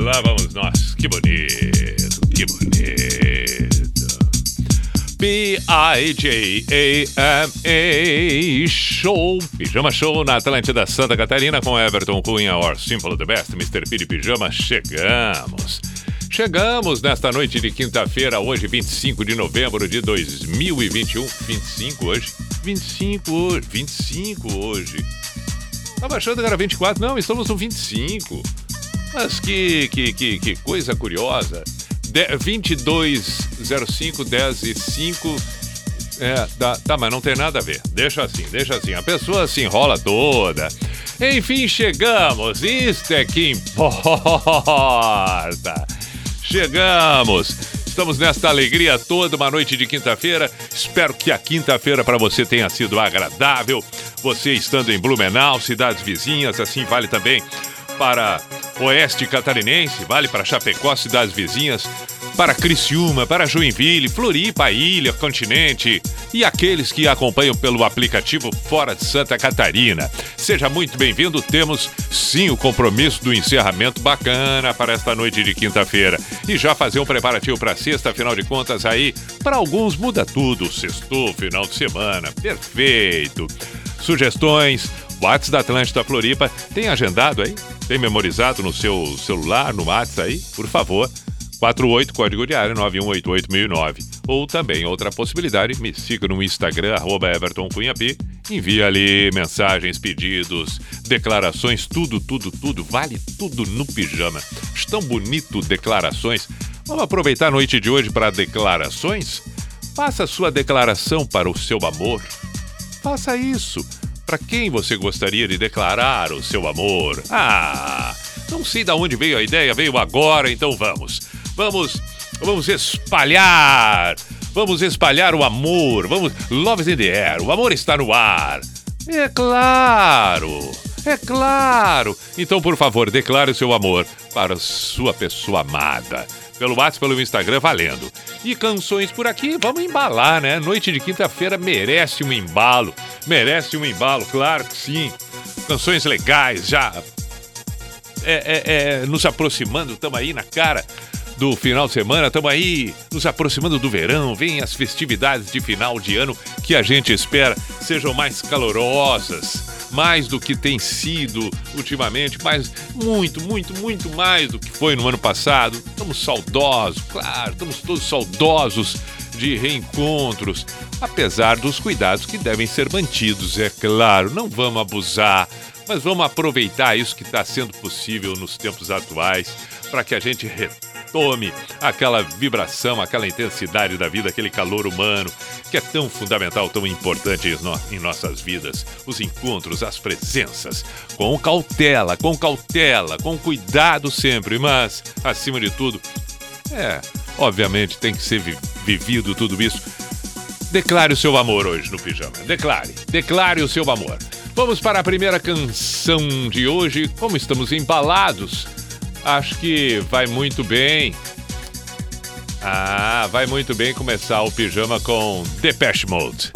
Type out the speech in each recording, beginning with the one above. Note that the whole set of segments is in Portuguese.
Lá vamos nós. Que bonito, que bonito. P-I-J-A-M-A Show. Pijama Show na Atlântida Santa Catarina com Everton Cunha, or Simple the Best, Mr. P de Pijama. Chegamos. Chegamos nesta noite de quinta-feira, hoje, 25 de novembro de 2021. 25 hoje? 25 hoje. 25 hoje. Tava achando que era 24. Não, estamos no 25. Mas que, que, que, que coisa curiosa. De, 2205 10 e 5. É, tá, tá, mas não tem nada a ver. Deixa assim, deixa assim. A pessoa se enrola toda. Enfim, chegamos. Isto é que importa. Chegamos. Estamos nesta alegria toda, uma noite de quinta-feira. Espero que a quinta-feira para você tenha sido agradável. Você estando em Blumenau, cidades vizinhas, assim vale também para Oeste Catarinense, vale para Chapecó, cidades vizinhas, para Criciúma, para Joinville, Floripa, Ilha, Continente e aqueles que acompanham pelo aplicativo fora de Santa Catarina. Seja muito bem-vindo. Temos sim o compromisso do encerramento bacana para esta noite de quinta-feira. E já fazer um preparativo para sexta, afinal de contas, aí, para alguns muda tudo. Sextou, final de semana. Perfeito. Sugestões, WhatsApp da Atlântida Floripa. Tem agendado aí? Tem memorizado no seu celular, no WhatsApp aí? Por favor. 48, código diário 91881009. Ou também outra possibilidade, me siga no Instagram, arroba. Envia ali mensagens, pedidos, declarações, tudo, tudo, tudo. Vale tudo no pijama. Estão bonito declarações. Vamos aproveitar a noite de hoje para declarações? Faça sua declaração para o seu amor. Faça isso. Para quem você gostaria de declarar o seu amor? Ah, não sei de onde veio a ideia, veio agora, então vamos. Vamos, vamos espalhar. Vamos espalhar o amor. Vamos, love in the air. O amor está no ar. É claro. É claro. Então, por favor, declare o seu amor para sua pessoa amada. Pelo WhatsApp, pelo Instagram, valendo. E canções por aqui, vamos embalar, né? Noite de quinta-feira merece um embalo. Merece um embalo, claro que sim. Canções legais, já é, é, é, nos aproximando, estamos aí na cara do final de semana, estamos aí nos aproximando do verão, vem as festividades de final de ano que a gente espera sejam mais calorosas, mais do que tem sido ultimamente, mas muito, muito, muito mais do que foi no ano passado. Estamos saudosos, claro, estamos todos saudosos de reencontros, apesar dos cuidados que devem ser mantidos, é claro, não vamos abusar, mas vamos aproveitar isso que está sendo possível nos tempos atuais para que a gente retome aquela vibração, aquela intensidade da vida, aquele calor humano que é tão fundamental, tão importante em, no em nossas vidas. Os encontros, as presenças, com cautela, com cautela, com cuidado sempre, mas acima de tudo, é, obviamente tem que ser vi vivido tudo isso. Declare o seu amor hoje no pijama. Declare, declare o seu amor. Vamos para a primeira canção de hoje. Como estamos embalados, acho que vai muito bem. Ah, vai muito bem começar o pijama com Depeche Mode.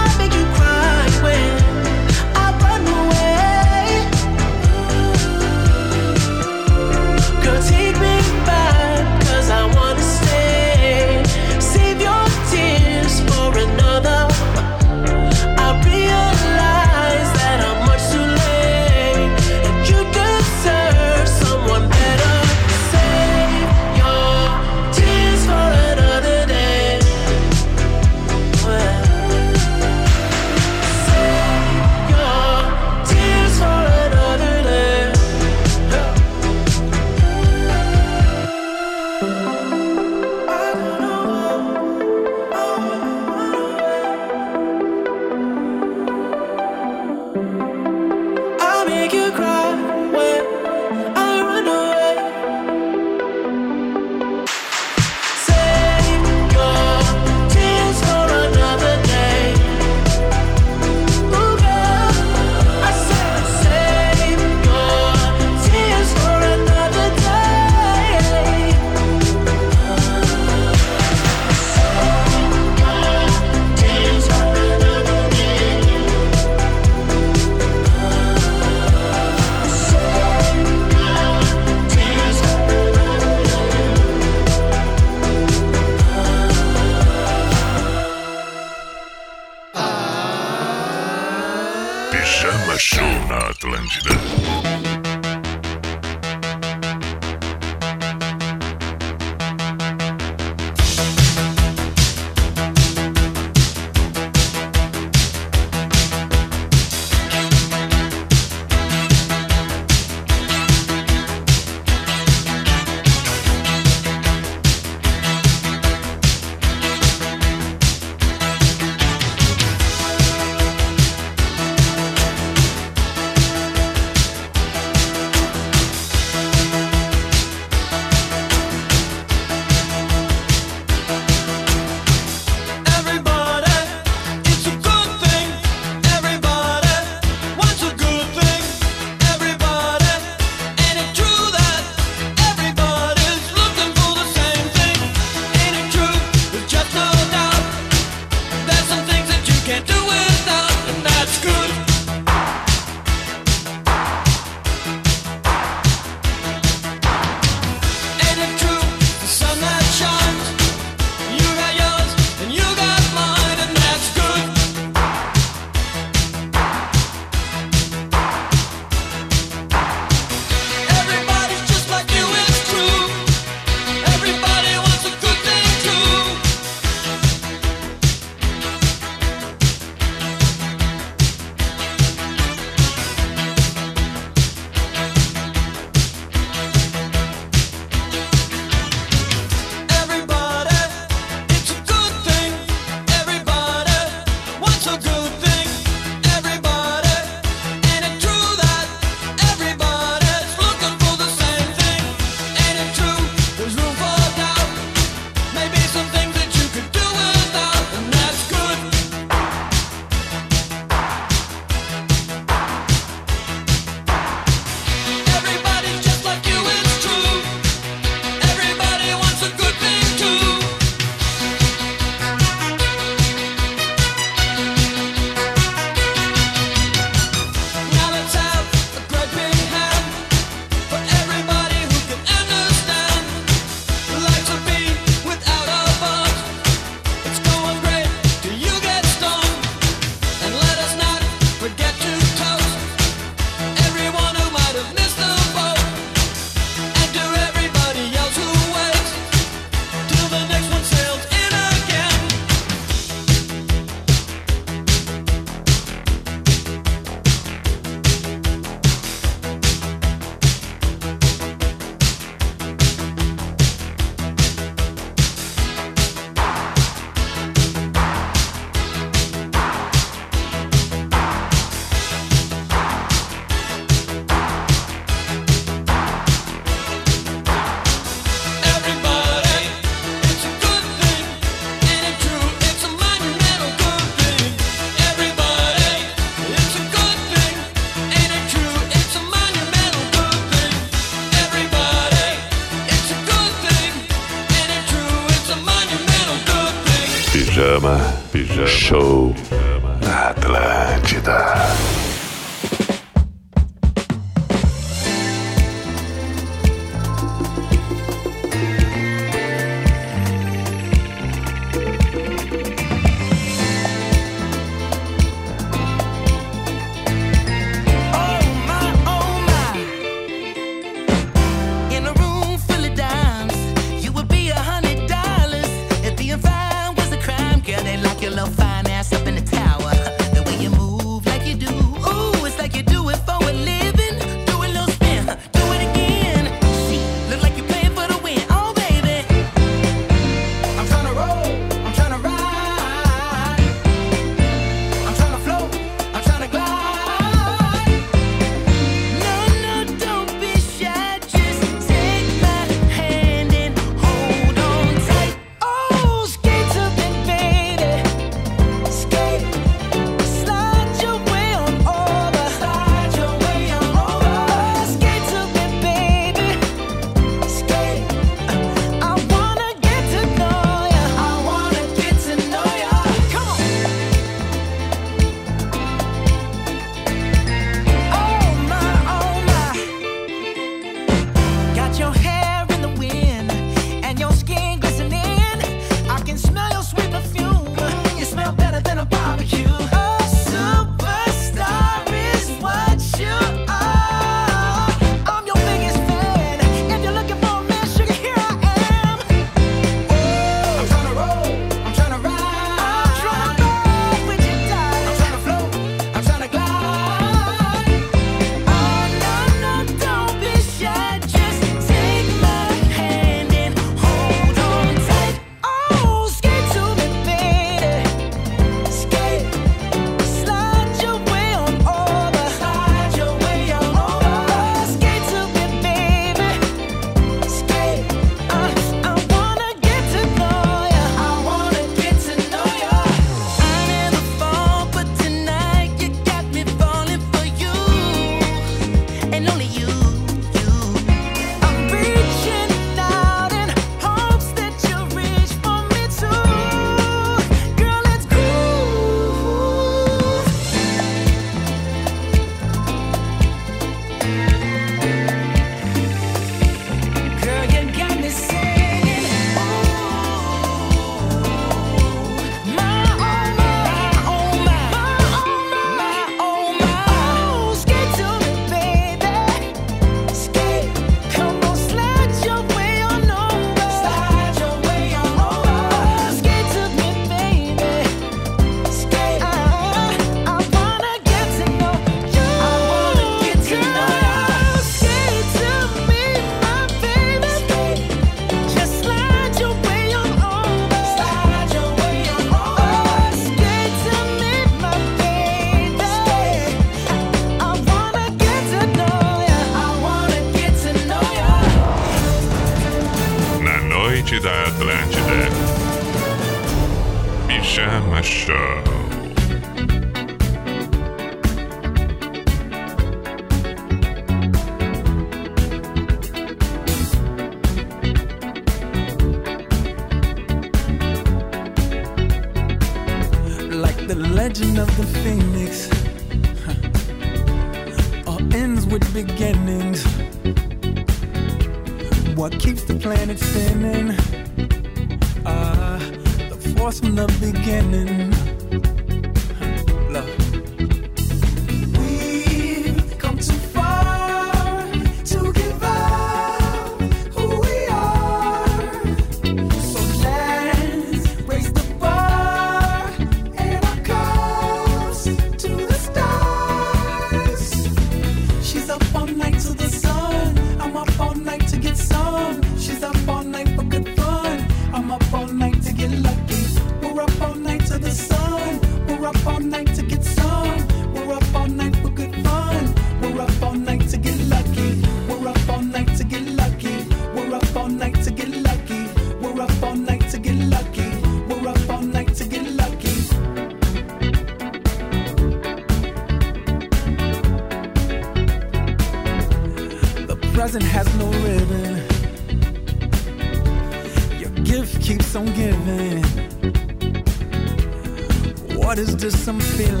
some feeling.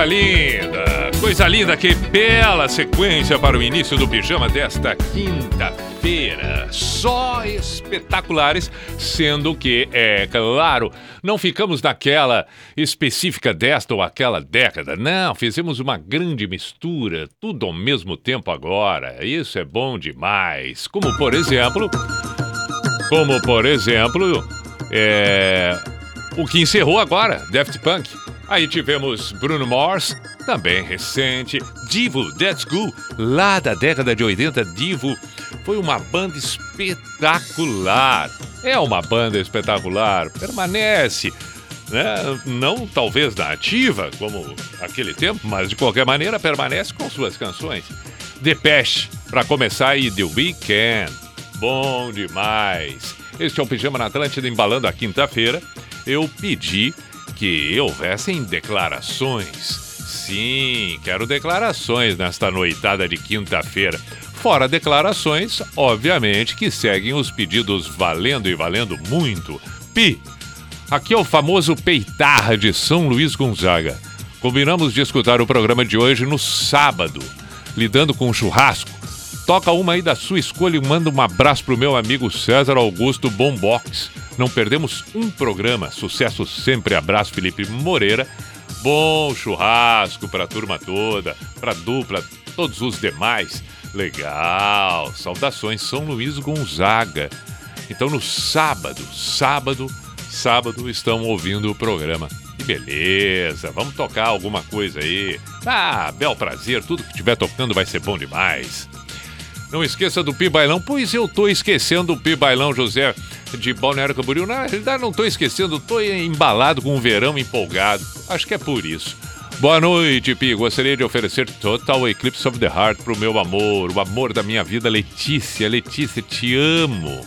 Coisa linda, coisa linda, que bela sequência para o início do pijama desta quinta-feira. Só espetaculares, sendo que, é claro, não ficamos naquela específica desta ou aquela década. Não, fizemos uma grande mistura, tudo ao mesmo tempo agora. Isso é bom demais. Como por exemplo, como por exemplo, é, o que encerrou agora, Daft Punk. Aí tivemos Bruno Mars, também recente, Divo, That's Cool, lá da década de 80, Divo foi uma banda espetacular. É uma banda espetacular, permanece, né? Não talvez na ativa, como aquele tempo, mas de qualquer maneira permanece com suas canções. Depeche, para começar, e The Weeknd. Bom demais. Este é o Pijama na Atlântida embalando a quinta-feira. Eu pedi que houvessem declarações. Sim, quero declarações nesta noitada de quinta-feira. Fora declarações, obviamente, que seguem os pedidos valendo e valendo muito. Pi, aqui é o famoso Peitarra de São Luís Gonzaga. Combinamos de escutar o programa de hoje no sábado, lidando com churrasco. Toca uma aí da sua escolha e manda um abraço pro meu amigo César Augusto Bombox. Não perdemos um programa. Sucesso sempre. Abraço, Felipe Moreira. Bom churrasco pra turma toda, pra dupla, todos os demais. Legal. Saudações, São Luís Gonzaga. Então no sábado, sábado, sábado estão ouvindo o programa. Que beleza, vamos tocar alguma coisa aí. Ah, bel prazer, tudo que estiver tocando vai ser bom demais. Não esqueça do Pi Bailão, pois eu tô esquecendo o Pi Bailão, José de Balneário Camboriú. Na realidade, não tô esquecendo, tô embalado com o verão empolgado. Acho que é por isso. Boa noite, Pi. Gostaria de oferecer Total Eclipse of the Heart pro meu amor, o amor da minha vida, Letícia. Letícia, te amo.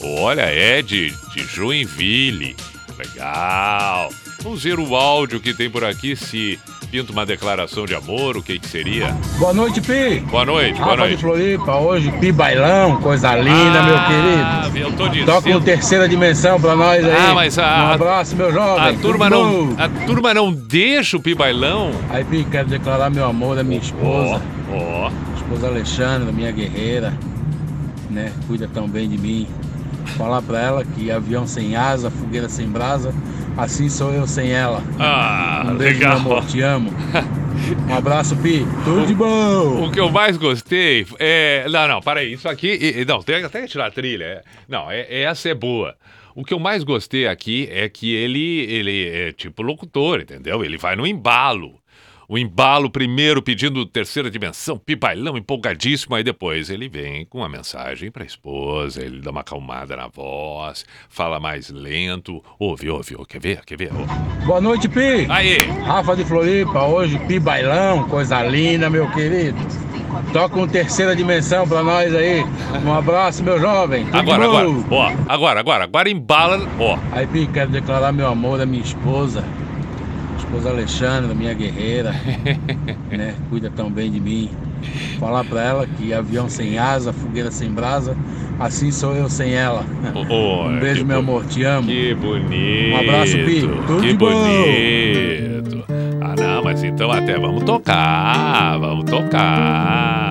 Olha, é de, de Joinville. Legal. Vamos ver o áudio que tem por aqui, se pinta uma declaração de amor, o que, que seria? Boa noite, Pi. Boa noite, boa Rafa de noite. Floripa, hoje Pi Bailão, coisa linda, meu querido. eu tô dizendo. Toca um terceira dimensão pra nós aí. Ah, mas a- Um abraço, meu jovem. A turma, Tudo não, bom? a turma não deixa o Pibailão. Aí, Pi, quero declarar meu amor da minha esposa. Ó, Esposa Alexandra, minha guerreira. Né? Cuida tão bem de mim. Falar pra ela que avião sem asa, fogueira sem brasa, assim sou eu sem ela. Ah, Um beijo, legal. amor, te amo. Um abraço, Pi. Tudo de bom. O que eu mais gostei é. Não, não, para aí. Isso aqui. Não, tem até que tirar a trilha. é- Não, é- essa é boa. O que eu mais gostei aqui é que ele, ele é tipo locutor, entendeu? Ele vai no embalo. O embalo primeiro pedindo terceira dimensão, pipailão, empolgadíssimo, aí depois ele vem com uma mensagem pra esposa, ele dá uma acalmada na voz, fala mais lento. Ouve, ouve, ouve, quer ver? Quer ver? Ouve. Boa noite, Pi. Aí! Rafa de Floripa, hoje Pi Bailão, coisa linda, meu querido. Toca um terceira dimensão pra nós aí. Um abraço, meu jovem. Tudo Agora, agora, ó, agora, agora, agora embala, ó. Aí, Pi, quero declarar meu amor à minha esposa. Esposa Alexandra, minha guerreira, né? Cuida tão bem de mim. Falar pra ela que avião sem asa, fogueira sem brasa, assim sou eu sem ela. Ô, Um beijo, meu amor, te amo. Que bonito. Um abraço, Pi. Tudo Que de bom. bonito. Ah, não, mas então até vamos tocar. Vamos tocar.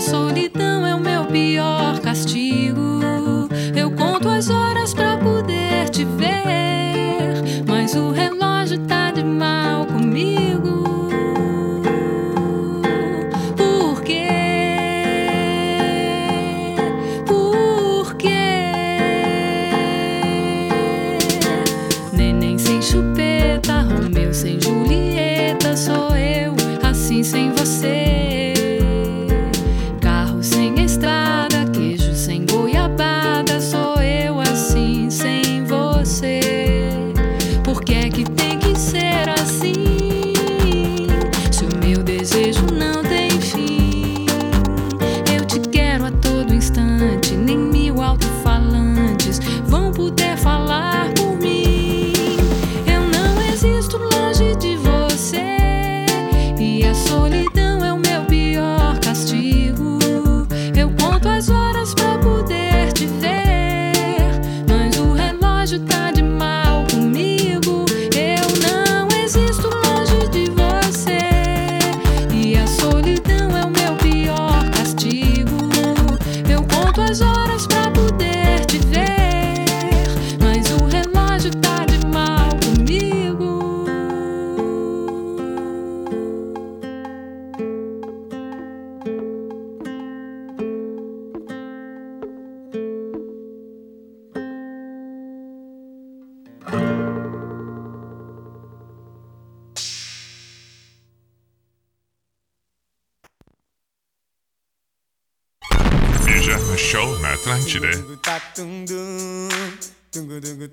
A solidão é o meu pior castigo. Eu conto as horas pra poder te ver,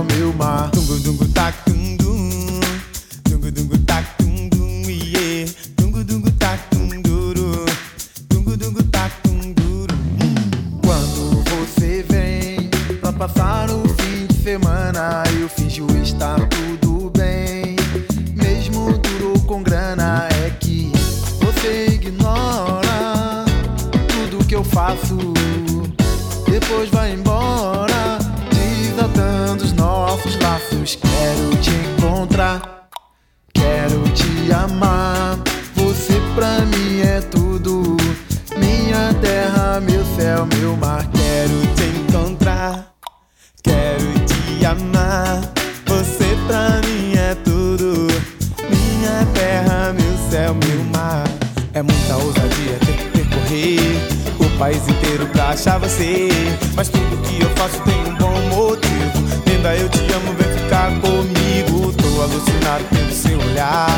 céu, meu mar. Dungu dungu tac dum dum. Dungu dungu tac dum dum. Yeah. Dungu dungu tac dum. Dungu dungu tac dum. Quando você vem pra passar o fim de semana, eu finjo estar tudo bem. Mesmo duro com grana, é que você ignora tudo que eu faço. Depois vai embora, país inteiro pra achar você. Mas tudo que eu faço tem um bom motivo. Linda, eu te amo, vem ficar comigo. Tô alucinado pelo seu olhar.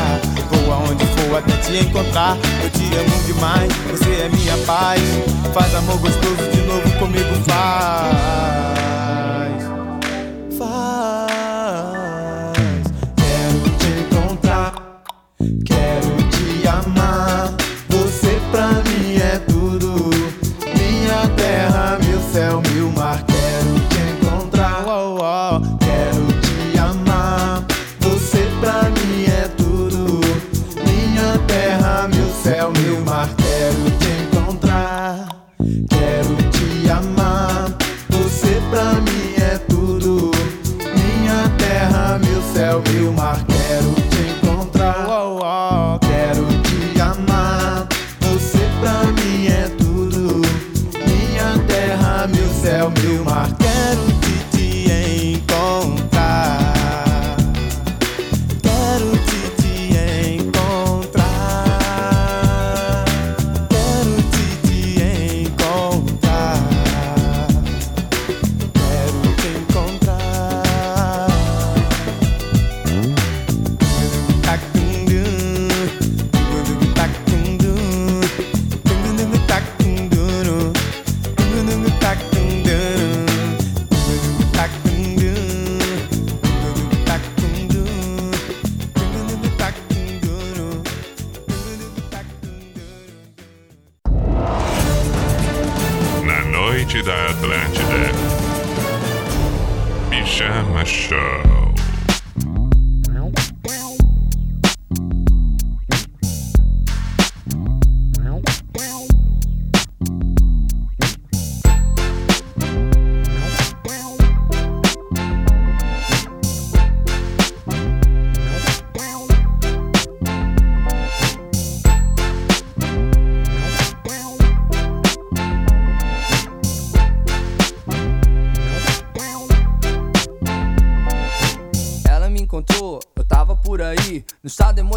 Vou aonde for até te encontrar. Eu te amo demais, você é minha paz. Faz amor gostoso de novo comigo, faz.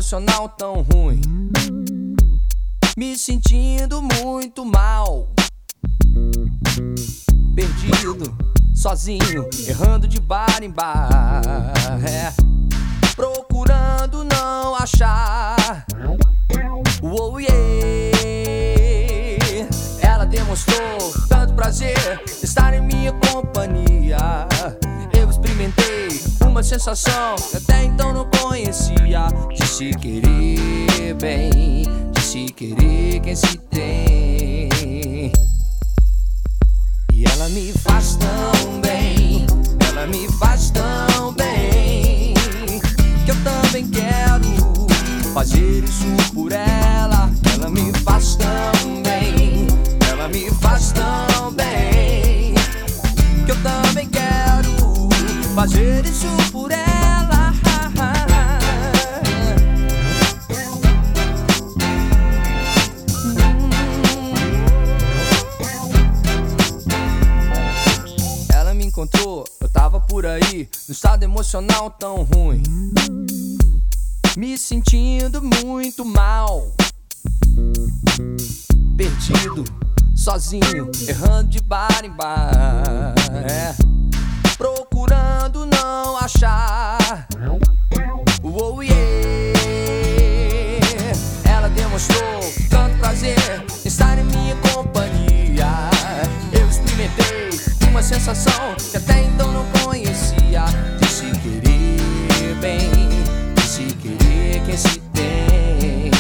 Emocional tão ruim. Me sentindo muito mal. Perdido, sozinho, errando de bar em bar. É. Procurando não achar. Oh, yeah. Ela demonstrou tanto prazer estar em minha companhia. Uma sensação que até então não conhecia. De se querer bem, de se querer quem se tem. E ela me faz tão bem, ela me faz tão bem, que eu também quero fazer isso por ela. Ela me faz tão bem, ela me faz tão bem, que eu também quero fazer isso por ela. Ela me encontrou, eu tava por aí, no estado emocional tão ruim. Me sentindo muito mal. Perdido, sozinho, errando de bar em bar. É. Procurando rocha. Oh yeah. Ela demonstrou tanto prazer em estar em minha companhia. Eu experimentei uma sensação que até então não conhecia. De se querer bem, de se querer quem se tem.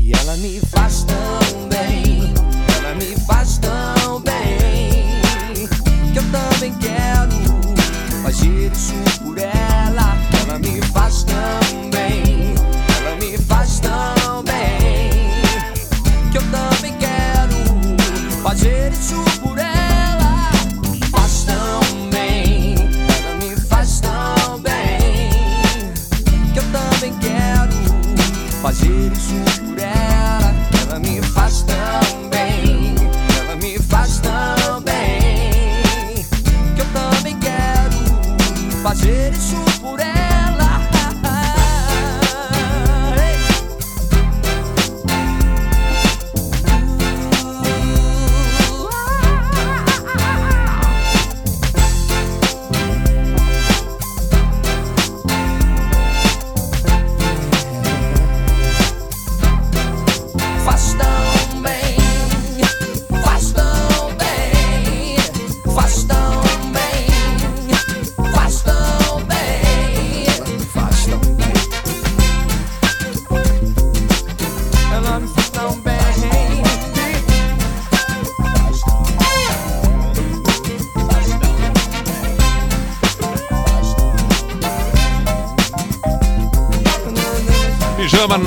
E ela me faz tão bem, ela me faz tão também quero fazer isso por ela. Ela me faz tão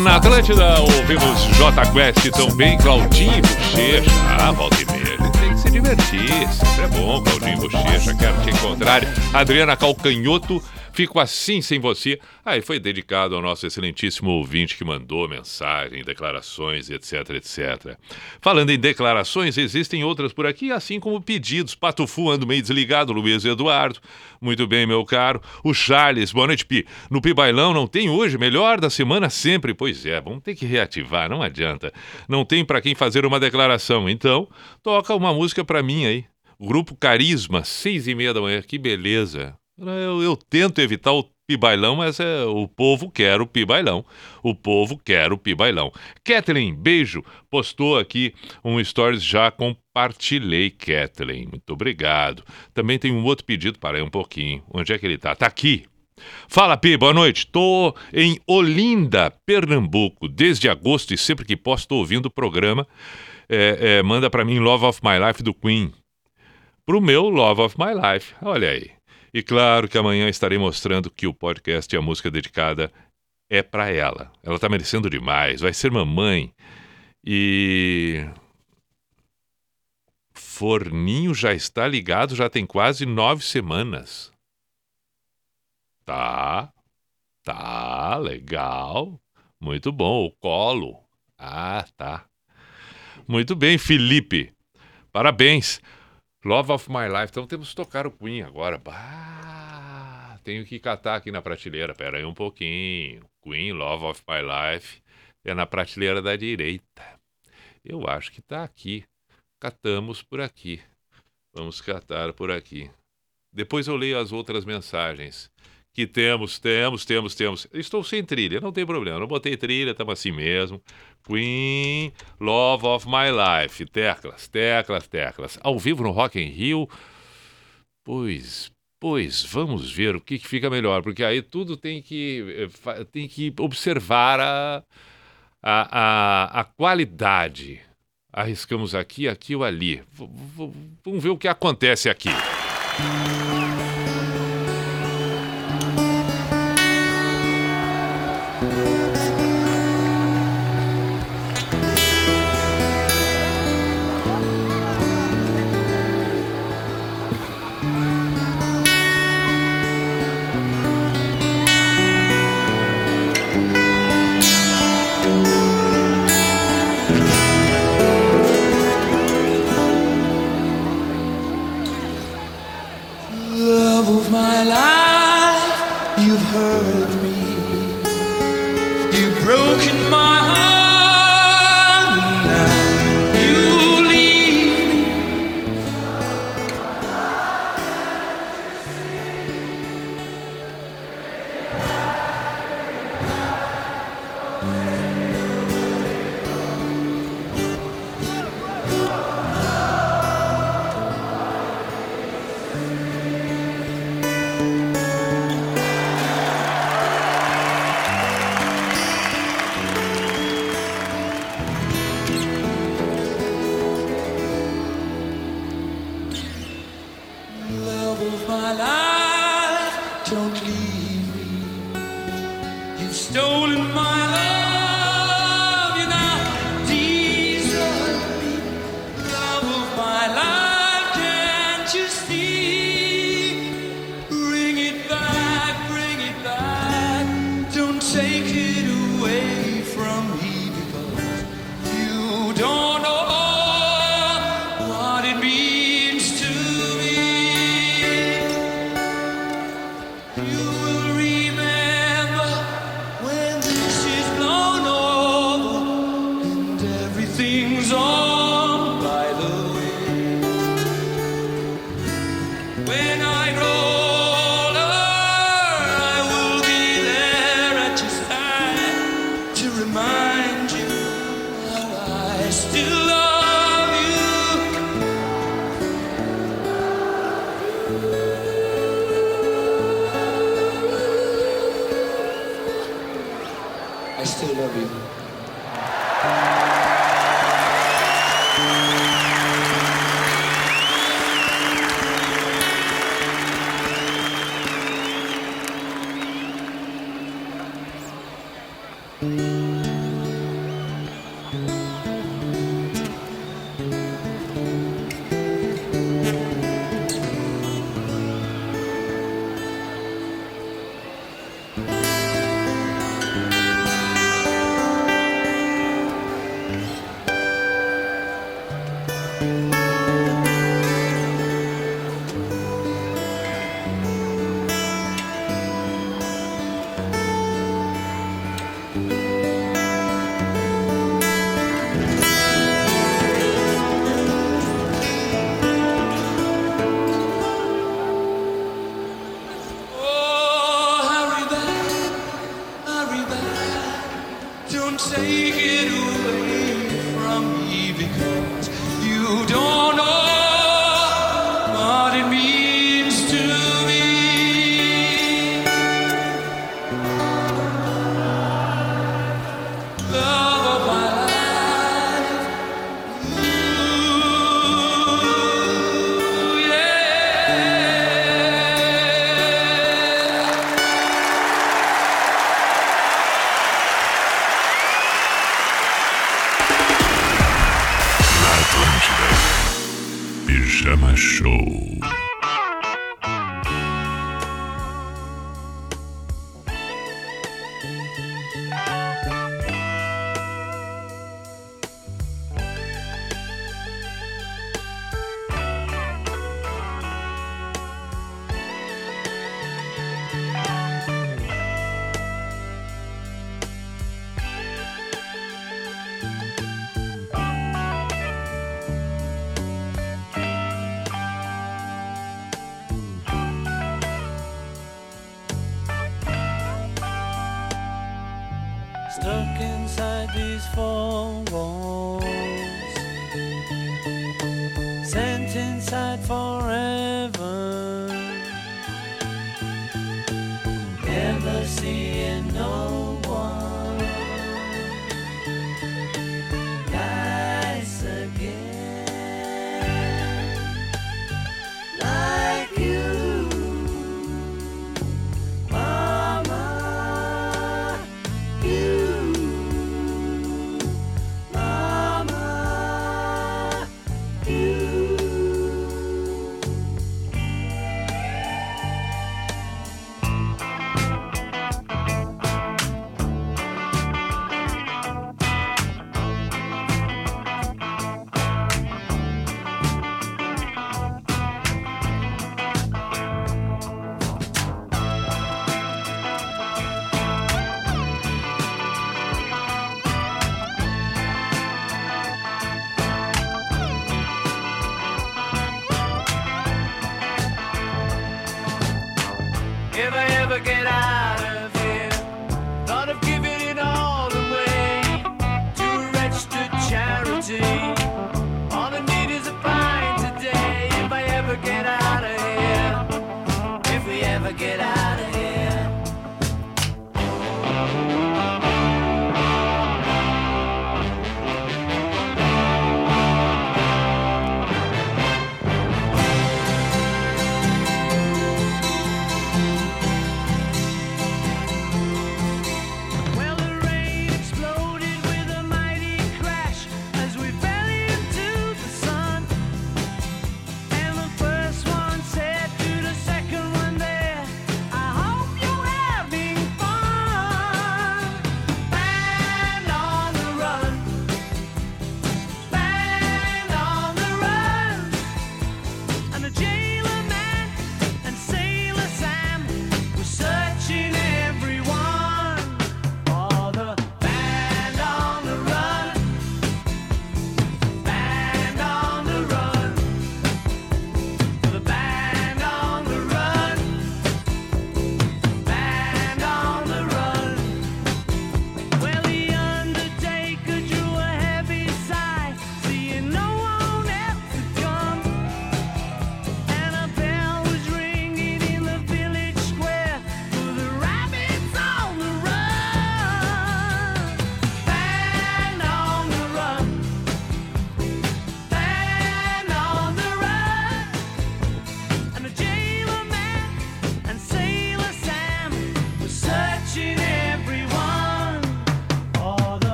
na Atlântida, ouvimos J Quest também, Claudinho Bochecha. Ah, volta e meia, ele tem que se divertir, sempre é bom, Claudinho Bochecha, quero te encontrar. Adriana Calcanhoto, fico assim sem você. Aí foi dedicado ao nosso excelentíssimo ouvinte que mandou mensagem, declarações, etc, etc. Falando em declarações, existem outras por aqui, assim como pedidos. Patufu ando meio desligado, Luiz Eduardo. Muito bem, meu caro. O Charles, boa noite, Pi. No Pi Bailão não tem hoje, melhor da semana sempre. Pois é, vamos ter que reativar, não adianta. Não tem para quem fazer uma declaração. Então, toca uma música para mim aí. Grupo Carisma, seis e meia da manhã. Que beleza. Eu, eu tento evitar o pibailão, mas é, o povo quer o pibailão. O povo quer o pibailão. Kathleen, beijo. Postou aqui um stories, já compartilhei, Kathleen. Muito obrigado. Também tem um outro pedido, parei um pouquinho. Onde é que ele tá? Tá aqui. Fala, Pi, boa noite. Tô em Olinda, Pernambuco, desde agosto e sempre que posso tô ouvindo o programa. É, é, manda para mim Love of My Life do Queen. Pro meu Love of My Life. Olha aí. E claro que amanhã estarei mostrando que o podcast e a música dedicada é para ela. Ela tá merecendo demais, vai ser mamãe. E Forninho já está ligado, já tem quase nove semanas. Tá, tá, legal. Muito bom, o colo. Ah, tá. Muito bem, Felipe. Parabéns. Love of My Life. Então temos que tocar o Queen agora. Bah, tenho que catar aqui na prateleira. Pera aí um pouquinho. Queen, Love of My Life. É na prateleira da direita. Eu acho que tá aqui. Catamos por aqui. Vamos catar por aqui. Depois eu leio as outras mensagens. Que temos, temos, temos, temos. Estou sem trilha, não tem problema. Não botei trilha, estamos assim mesmo. Queen, Love of My Life. Teclas, teclas, teclas. Ao vivo no Rock in Rio. Pois, pois, vamos ver o que, fica melhor. Porque aí tudo tem que, eh, tem que observar a, a, a, a qualidade. Arriscamos aqui, aqui ou ali. V- vamos ver o que acontece aqui. Love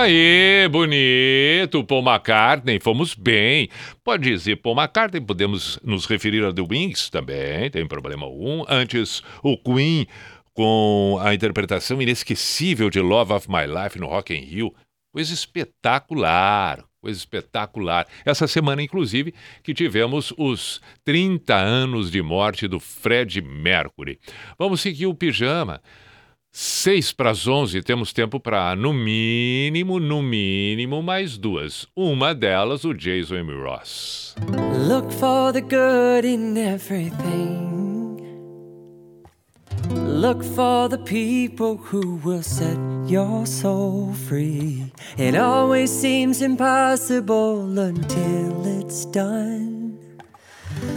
Aí, bonito, Paul McCartney, fomos bem. Pode dizer Paul McCartney, podemos nos referir a The Wings também, tem problema algum. Antes, o Queen com a interpretação inesquecível de Love of My Life no Rock in Rio. Coisa espetacular, coisa espetacular. Essa semana, inclusive, que tivemos os 30 anos de morte do Fred Mercury. Vamos seguir o pijama. Seis para as onze, temos tempo para, no mínimo, no mínimo, mais duas. Uma delas, o Jason M. Ross. Look for the good in everything. Look for the people who will set your soul free. It always seems impossible until it's done.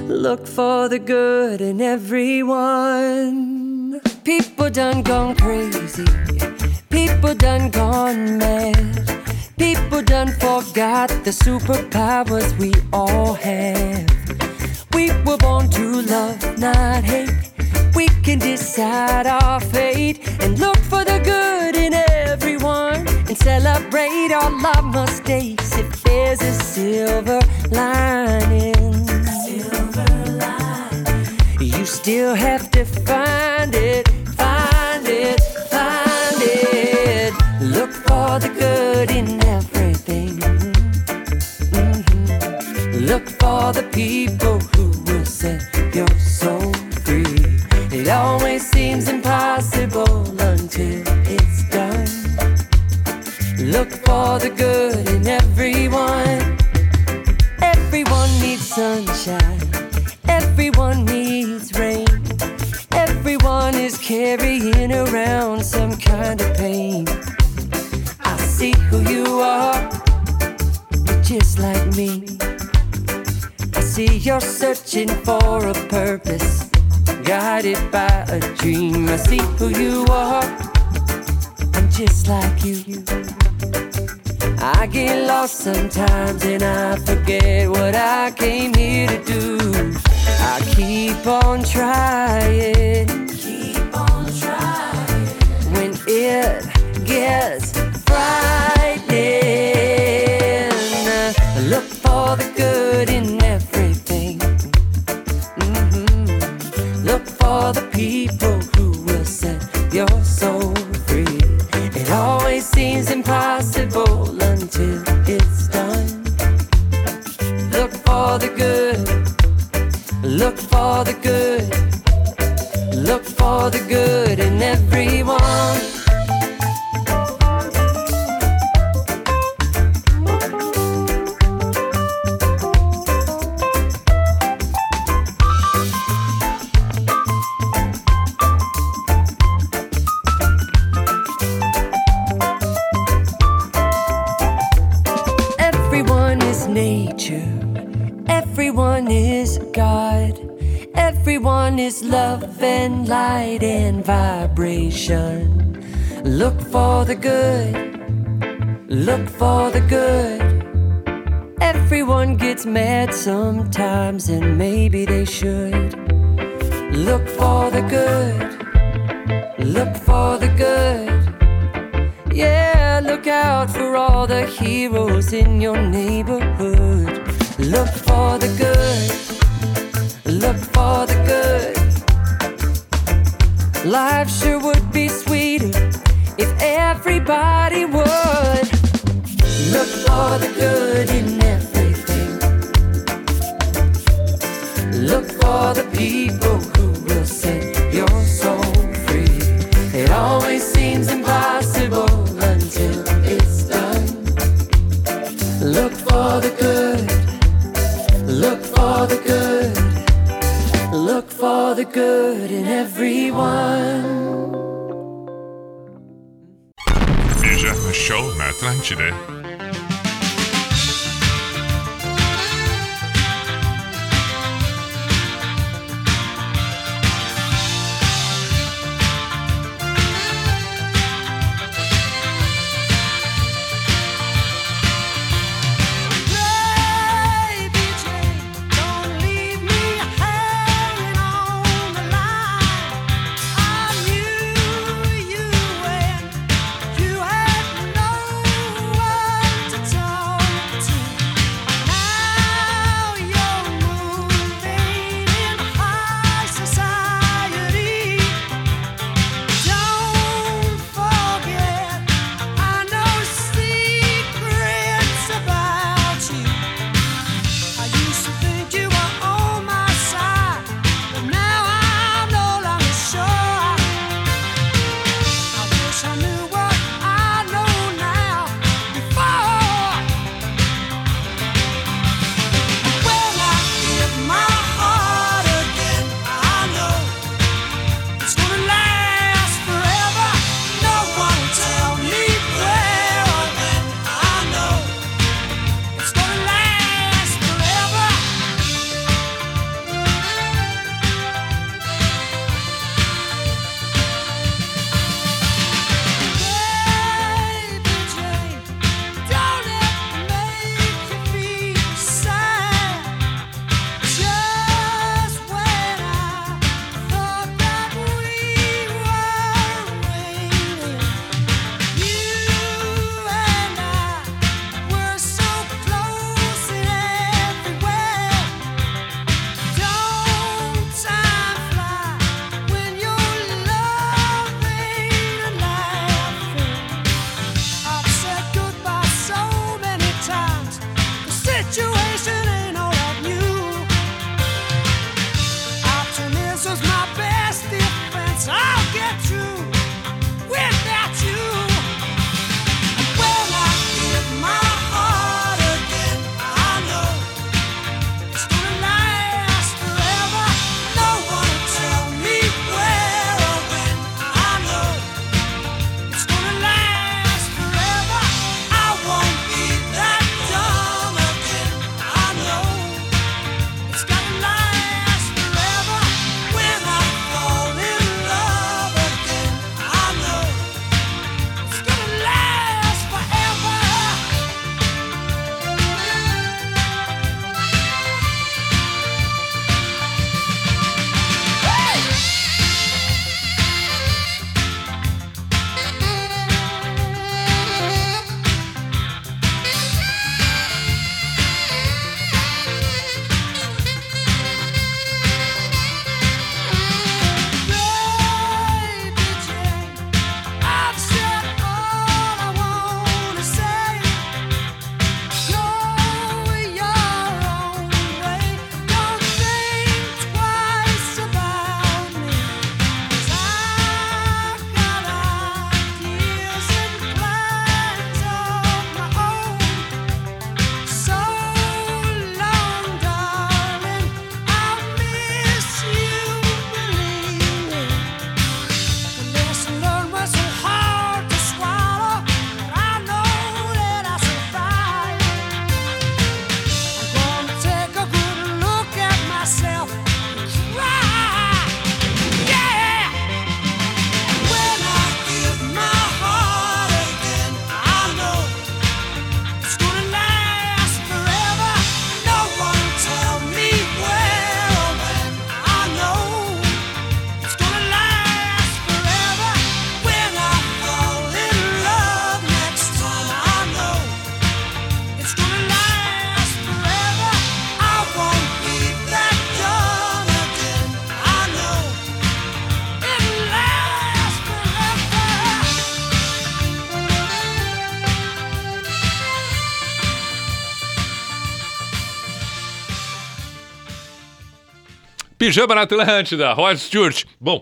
Look for the good in everyone. People done gone crazy. People done gone mad. People done forgot the superpowers we all have. We were born to love, not hate. We can decide our fate and look for the good in everyone and celebrate all our mistakes if there's a silver lining. Silver lining. Still have to find it, find it, find it. Look for the good in everything. Mhm. Look for the people who will set your soul free. It always seems impossible until it's done. Look for the good in everyone. Everyone needs sunshine. Everyone needs rain. Everyone is carrying around some kind of pain. I see who you are. You're just like me. I see you're searching for a purpose, guided by a dream. I see who you are. I'm just like you. I get lost sometimes and I forget what I came here to do. I keep on trying. Keep on trying. When it gets frightening, look for the good in everything. Mhm. Look for the people who will set your soul free. It always seems impossible until it's done. Look for the good. Look for the good. Look for the good in everyone. Is love and light and vibration. Look for the good. Look for the good. Everyone gets mad sometimes, and maybe they should. Look for the good. Look for the good. Yeah, look out for all the heroes in your neighborhood. Look for the good. Pijama na Atlântida, Rod Stewart. Bom,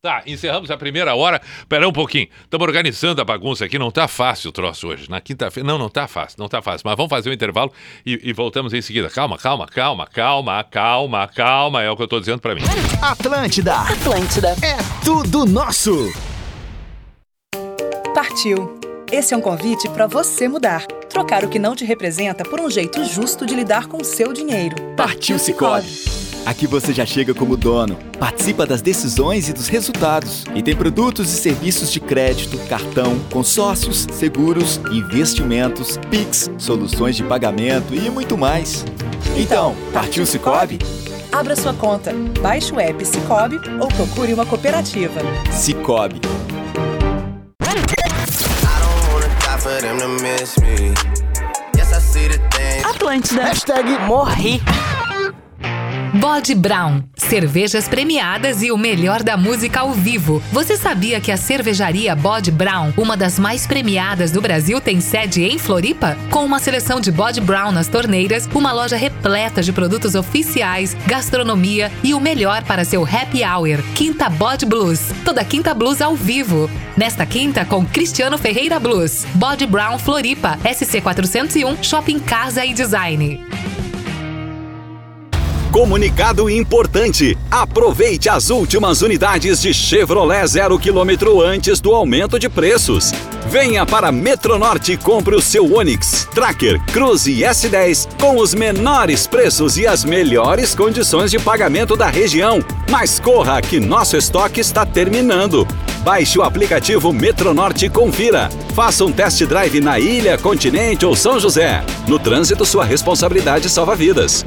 tá, encerramos a primeira hora. Pera um pouquinho. Estamos organizando a bagunça aqui. Não tá fácil o troço hoje. Na quinta-feira. Não, não tá fácil. Não tá fácil. Mas vamos fazer um intervalo e, e voltamos em seguida. Calma, calma, calma, calma, calma, calma. É o que eu tô dizendo pra mim. Atlântida. Atlântida. É tudo nosso. Partiu. Esse é um convite para você mudar. Trocar o que não te representa por um jeito justo de lidar com o seu dinheiro. Partiu Cicobi. Aqui você já chega como dono, participa das decisões e dos resultados e tem produtos e serviços de crédito, cartão, consórcios, seguros, investimentos, Pix, soluções de pagamento e muito mais. Então, partiu Cicobi? Abra sua conta, baixe o app Cicobi ou procure uma cooperativa. Cicobi. Atlântida. Hashtag morri. Bode Brown. Cervejas premiadas e o melhor da música ao vivo. Você sabia que a cervejaria Bode Brown, uma das mais premiadas do Brasil, tem sede em Floripa? Com uma seleção de Bode Brown nas torneiras, uma loja repleta de produtos oficiais, gastronomia e o melhor para seu happy hour. Quinta Bode Blues. Toda quinta blues ao vivo. Nesta quinta, com Cristiano Ferreira Blues. Bode Brown Floripa, SC 401, Shopping Casa e Design. Comunicado importante: aproveite as últimas unidades de Chevrolet zero quilômetro antes do aumento de preços. Venha para Metronorte e compre o seu Onix, Tracker, Cruze e S10 com os menores preços e as melhores condições de pagamento da região. Mas corra que nosso estoque está terminando. Baixe o aplicativo Metronorte e confira. Faça um test drive na ilha, continente ou São José. No trânsito, sua responsabilidade salva vidas.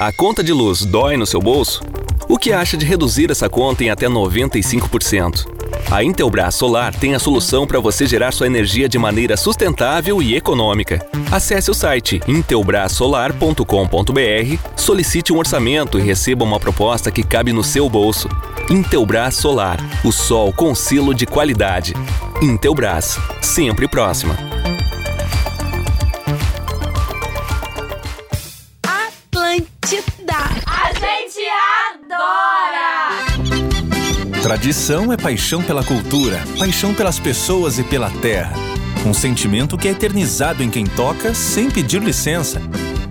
A conta de luz dói no seu bolso? O que acha de reduzir essa conta em até 95%? A Intelbras Solar tem a solução para você gerar sua energia de maneira sustentável e econômica. Acesse o site intelbrasolar.com.br, solicite um orçamento e receba uma proposta que cabe no seu bolso. Intelbras Solar, o sol com selo de qualidade. Intelbras, sempre próxima. Tradição é paixão pela cultura, paixão pelas pessoas e pela terra. Um sentimento que é eternizado em quem toca sem pedir licença.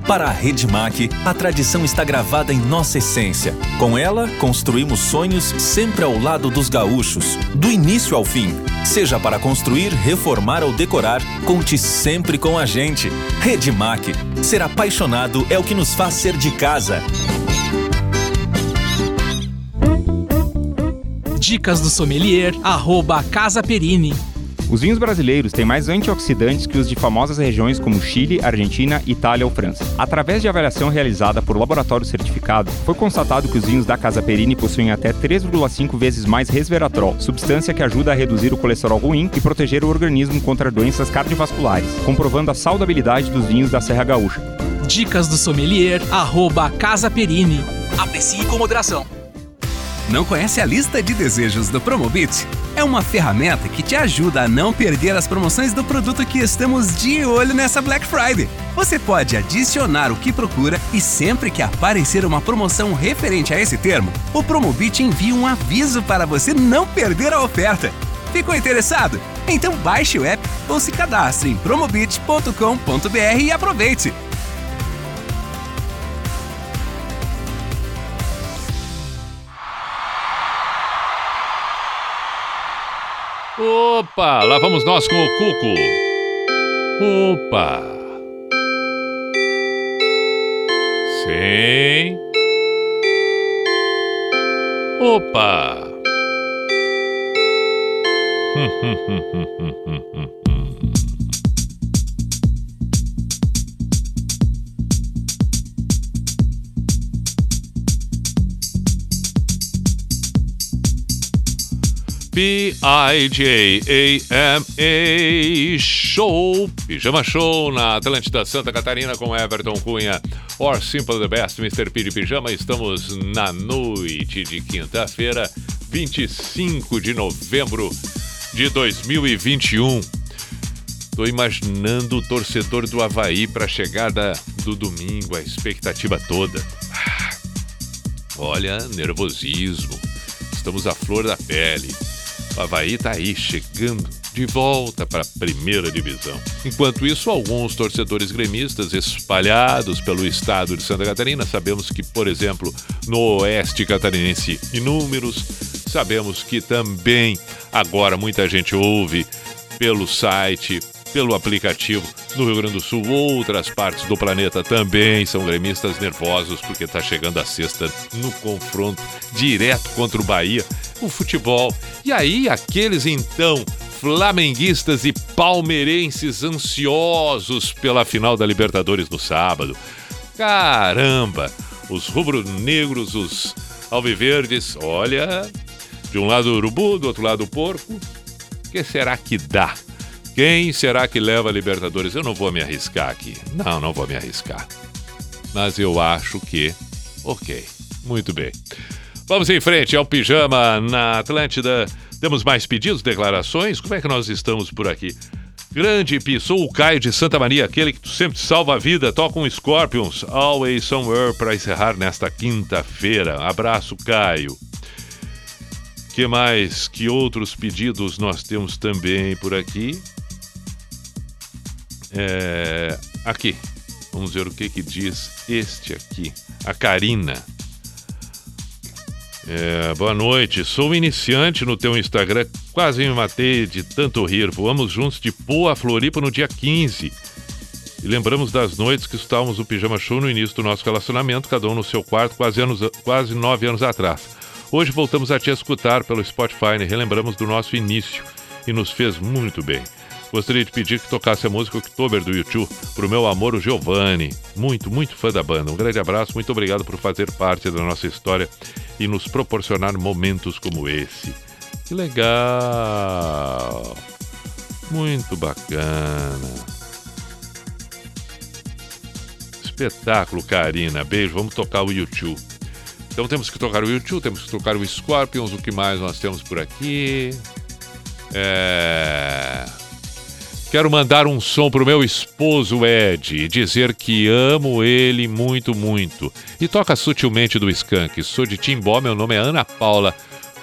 Para a Redmac, a tradição está gravada em nossa essência. Com ela, construímos sonhos sempre ao lado dos gaúchos, do início ao fim. Seja para construir, reformar ou decorar, conte sempre com a gente. Redmac. Ser apaixonado é o que nos faz ser de casa. Dicas do sommelier, arroba Casa Perini. Os vinhos brasileiros têm mais antioxidantes que os de famosas regiões como Chile, Argentina, Itália ou França. Através de avaliação realizada por laboratório certificado, foi constatado que os vinhos da Casa Perini possuem até 3,5 vezes mais resveratrol, substância que ajuda a reduzir o colesterol ruim e proteger o organismo contra doenças cardiovasculares, comprovando a saudabilidade dos vinhos da Serra Gaúcha. Dicas do sommelier, arroba Casa Perini. Aprecie com moderação. Não conhece a lista de desejos do Promobit? É uma ferramenta que te ajuda a não perder as promoções do produto que estamos de olho nessa Black Friday. Você pode adicionar o que procura e sempre que aparecer uma promoção referente a esse termo, o Promobit envia um aviso para você não perder a oferta. Ficou interessado? Então baixe o app ou se cadastre em promobit.com.br e aproveite. Opa, lá vamos nós com o Cuco. Opa. Sim. Opa. P-I-J-A-M-A Show, Pijama Show na Atlântida Santa Catarina com Everton Cunha, or Simple the Best, Mr. P de Pijama. Estamos na noite de quinta-feira, 25 de novembro de 2021. Tô imaginando o torcedor do Havaí para a chegada do domingo, a expectativa toda. Ah, Olha, nervosismo. Estamos à flor da pele. O Havaí tá aí, chegando de volta para a primeira divisão. Enquanto isso, alguns torcedores gremistas espalhados pelo estado de Santa Catarina, sabemos que, por exemplo, no oeste catarinense, inúmeros, sabemos que também agora muita gente ouve pelo site, pelo aplicativo no Rio Grande do Sul, outras partes do planeta também são gremistas nervosos porque está chegando a sexta no confronto direto contra o Bahia, o futebol. E aí, aqueles então flamenguistas e palmeirenses ansiosos pela final da Libertadores no sábado. Caramba! Os rubro-negros, os alviverdes, olha, de um lado o urubu, do outro lado o porco. O que será que dá? Quem será que leva a Libertadores? Eu não vou me arriscar aqui. Não, não vou me arriscar. Mas eu acho que. Ok, muito bem. Vamos em frente ao pijama na Atlântida. Temos mais pedidos, declarações? Como é que nós estamos por aqui? Grande Pi, sou o Caio de Santa Maria, aquele que sempre salva a vida. Toca um Scorpions, Always Somewhere, para encerrar nesta quinta-feira. Abraço, Caio. Que mais? Que outros pedidos nós temos também por aqui? É, aqui. Vamos ver o que, que diz este aqui. A Karina. É, boa noite. Sou iniciante no teu Instagram. Quase me matei de tanto rir. Voamos juntos de Poa a Floripa no dia 15. E lembramos das noites que estávamos no Pijama Show no início do nosso relacionamento, cada um no seu quarto, quase, anos, quase nove anos atrás. Hoje voltamos a te escutar pelo Spotify e relembramos do nosso início e nos fez muito bem. Gostaria de pedir que tocasse a música October do YouTube pro meu amor, o Giovanni. Muito, muito fã da banda. Um grande abraço, muito obrigado por fazer parte da nossa história e nos proporcionar momentos como esse. Que legal! Muito bacana. Espetáculo, Karina. Beijo, vamos tocar o YouTube. Então temos que tocar o YouTube, temos que tocar o Scorpions, o que mais nós temos por aqui? É... Quero mandar um som pro meu esposo Ed e dizer que amo ele muito, muito. E toca sutilmente do Skank. Sou de Timbó, meu nome é Ana Paula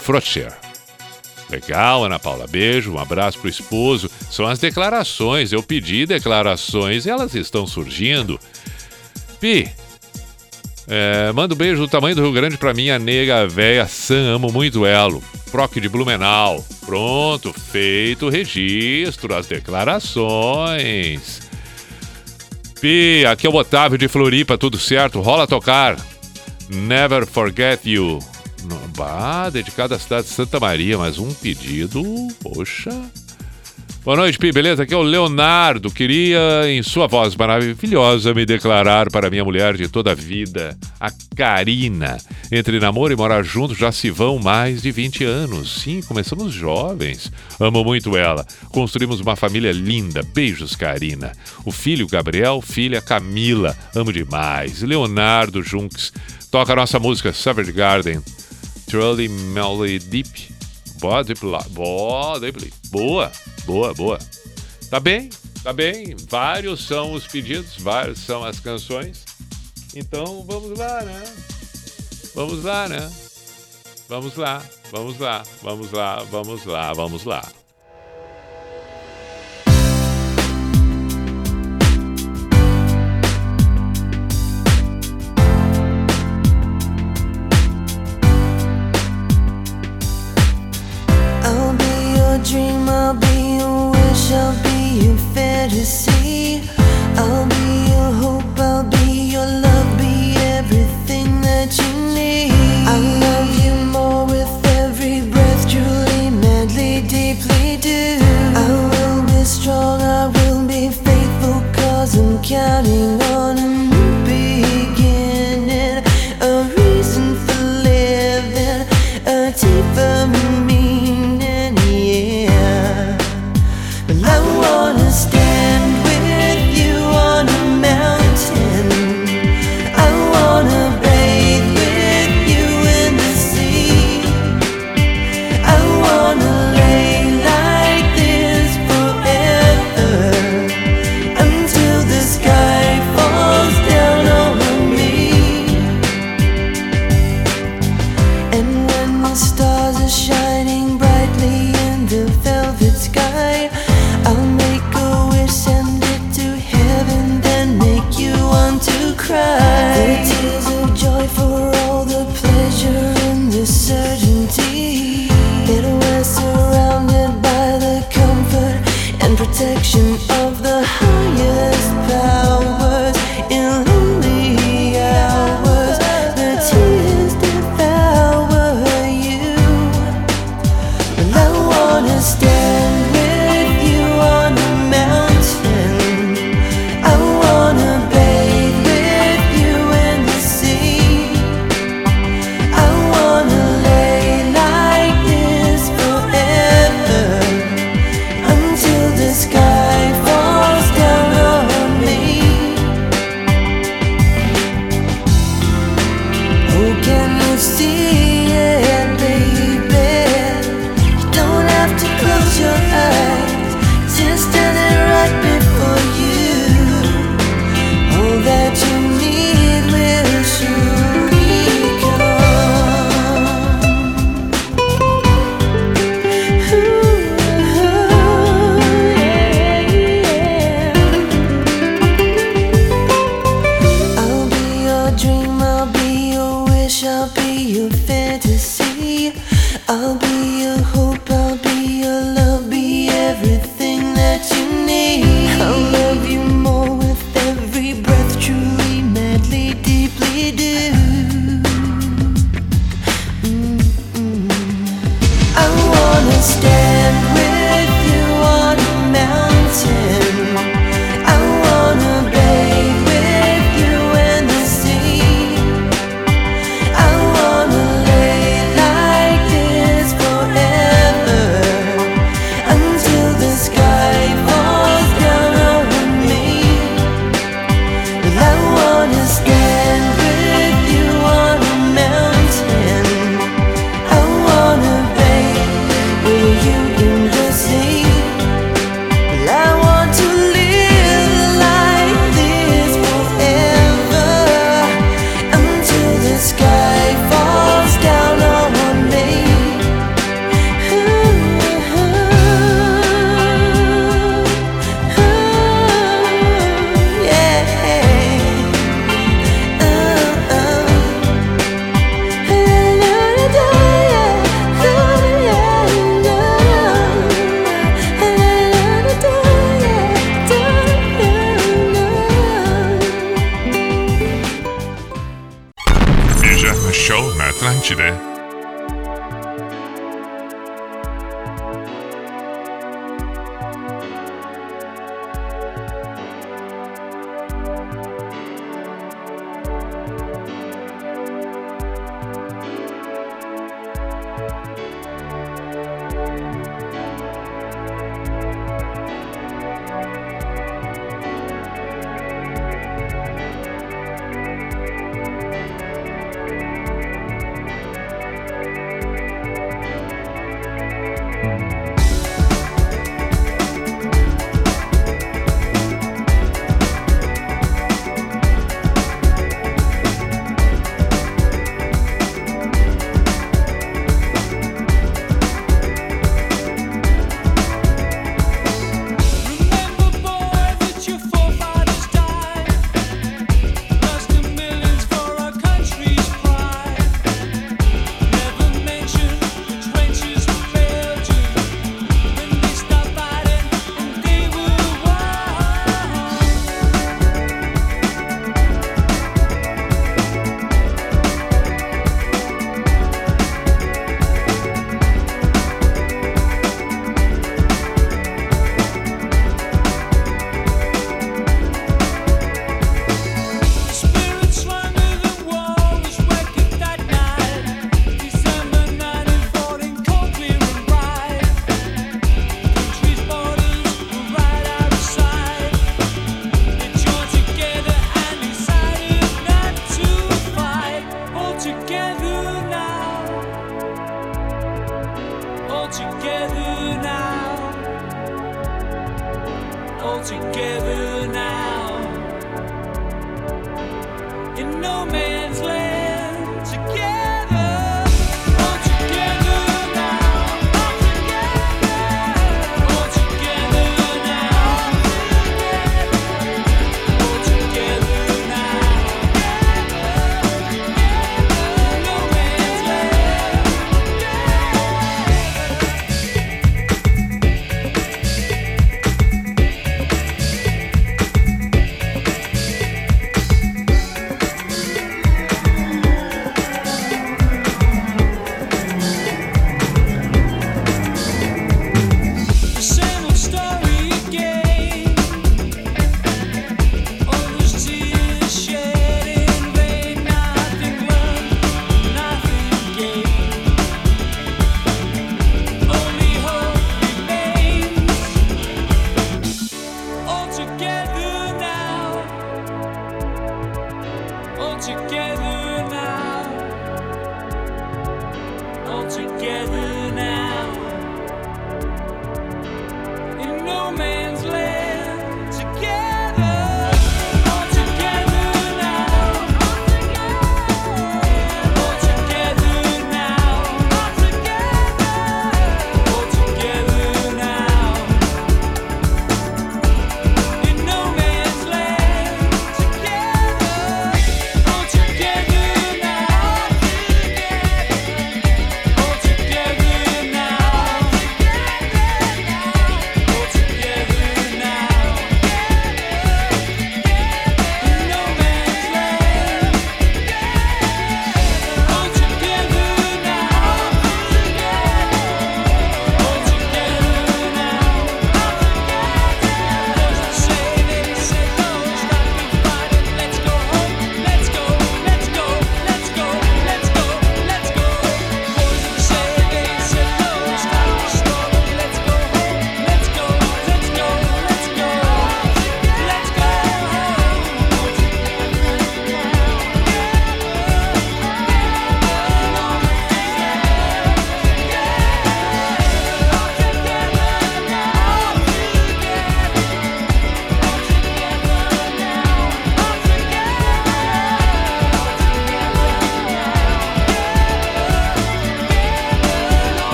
Frotcher. Legal, Ana Paula. Beijo, um abraço pro esposo. São as declarações. Eu pedi declarações e elas estão surgindo. Pi, é, manda um beijo do tamanho do Rio Grande pra minha nega véia Sam, amo muito ela. Proc de Blumenau. Pronto, feito o registro, as declarações. Pi, aqui é o Otávio de Floripa, tudo certo? Rola tocar. Never Forget You. Bah, dedicado à cidade de Santa Maria, mas um pedido, poxa. Boa noite, Pi, beleza? Aqui é o Leonardo. Queria, em sua voz maravilhosa, me declarar para minha mulher de toda a vida, a Karina. Entre namoro e morar juntos já se vão mais de 20 anos. Sim, começamos jovens. Amo muito ela. Construímos uma família linda. Beijos, Karina. O filho Gabriel, filha Camila. Amo demais. Leonardo Junks. Toca a nossa música Savage Garden. Truly Melly Deep. Body Bla- Body Bla- Boa, boa, boa. Tá bem, tá bem. Vários são os pedidos, várias são as canções. Então vamos lá, né? Vamos lá, né? Vamos lá, vamos lá, vamos lá, vamos lá, vamos lá. Dream, I'll be your wish, I'll be your fantasy. I'll be your hope, I'll be your love, be everything that you need. I love you more with every breath, truly, madly, deeply do. I will be strong, I will be faithful, cause I'm counting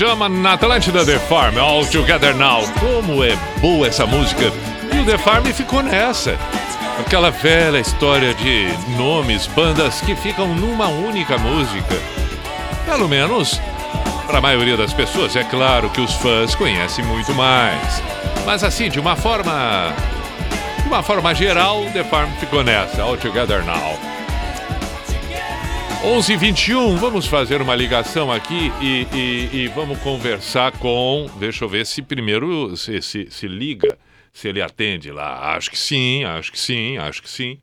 Pijama na Atlântida The Farm, All Together Now. Como é boa essa música. E o The Farm ficou nessa. Aquela velha história de nomes, bandas que ficam numa única música. Pelo menos para a maioria das pessoas. É claro que os fãs conhecem muito mais. Mas assim, de uma forma. De uma forma geral, The Farm ficou nessa. All Together Now. 11 21 vamos fazer uma ligação aqui e, e- e vamos conversar com. Deixa eu ver se primeiro se, se, se liga, se ele atende lá. Acho que sim, acho que sim, acho que sim,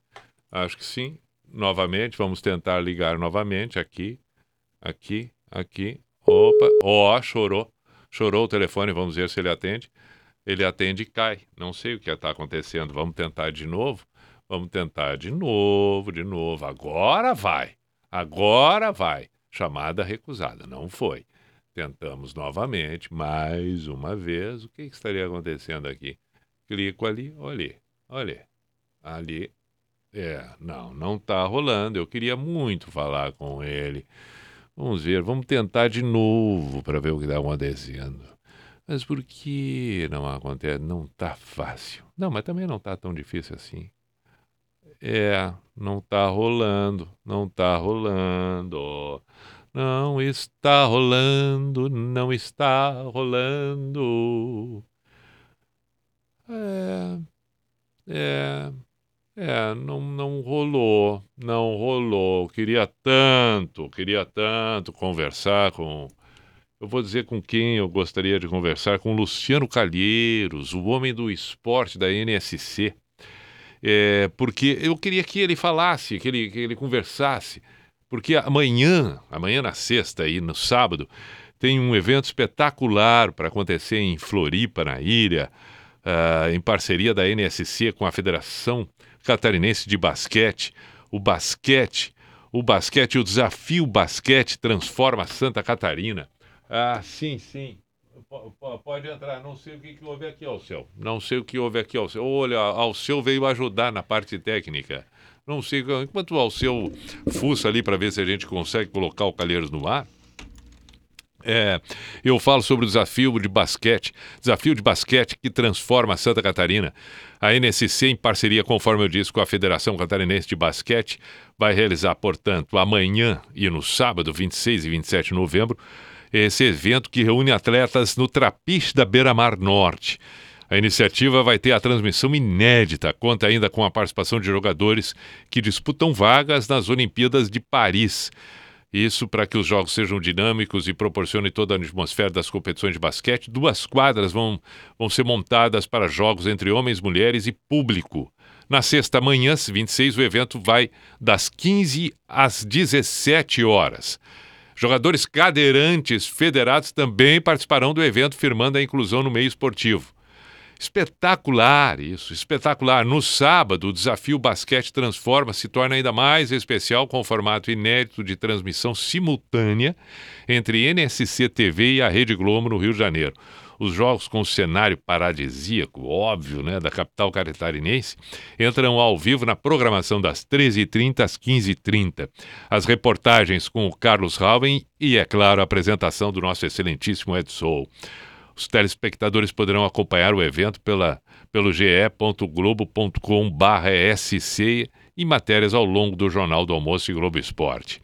acho que sim. Novamente, vamos tentar ligar novamente aqui, aqui, aqui. Opa, ó, chorou, chorou o telefone, vamos ver se ele atende. Ele atende e cai. Não sei o que está acontecendo. Vamos tentar de novo. Vamos tentar de novo, de novo. Agora vai. Agora vai. Chamada recusada. Não foi. Tentamos novamente, mais uma vez. O que estaria acontecendo aqui? Clico ali, olha, olha. Ali. É, não, não está rolando. Eu queria muito falar com ele. Vamos ver, vamos tentar de novo para ver o que está acontecendo. Mas por que não acontece? Não está fácil. Não, mas também não está tão difícil assim. É, não tá rolando, não tá rolando. Não está rolando, não está rolando. É, é, é, não, não rolou, não rolou. Queria tanto, queria tanto conversar com. Eu vou dizer com quem eu gostaria de conversar, com Luciano Calheiros, o homem do esporte da NSC. É, porque eu queria que ele falasse, que ele, que ele conversasse, porque amanhã, amanhã na sexta e no sábado, tem um evento espetacular para acontecer em Floripa, na ilha, ah, em parceria da NSC com a Federação Catarinense de Basquete. O basquete, o basquete, o desafio basquete transforma Santa Catarina. Ah, sim, sim. Po- po- Pode entrar, não sei o que, que houve aqui, Alceu. Não sei o que houve aqui, Alceu. Olha, Alceu veio ajudar na parte técnica. Não sei, enquanto o Alceu fuça ali para ver se a gente consegue colocar o Calheiros no ar. É, eu falo sobre o desafio de basquete, desafio de basquete que transforma Santa Catarina. A NSC, em parceria, conforme eu disse, com a Federação Catarinense de Basquete, vai realizar, portanto, amanhã e no sábado, 26 e 27 de novembro, esse evento que reúne atletas no Trapiche da Beira Mar Norte. A iniciativa vai ter a transmissão inédita, conta ainda com a participação de jogadores que disputam vagas nas Olimpíadas de Paris. Isso para que os jogos sejam dinâmicos e proporcionem toda a atmosfera das competições de basquete. Duas quadras vão, vão ser montadas para jogos entre homens, mulheres e público. Na sexta manhã, 26, o evento vai das 15 às 17 horas. Jogadores cadeirantes federados também participarão do evento, firmando a inclusão no meio esportivo. Espetacular isso, espetacular. No sábado, o desafio Basquete Transforma se torna ainda mais especial com o formato inédito de transmissão simultânea entre NSC TV e a Rede Globo no Rio de Janeiro. Os jogos com cenário paradisíaco, óbvio, né, da capital catarinense, entram ao vivo na programação das 13h30 às 15h30. As reportagens com o Carlos Rauen e, é claro, a apresentação do nosso excelentíssimo Ed. Os telespectadores poderão acompanhar o evento pela, pelo ge.globo.com/sc e matérias ao longo do Jornal do Almoço e Globo Esporte.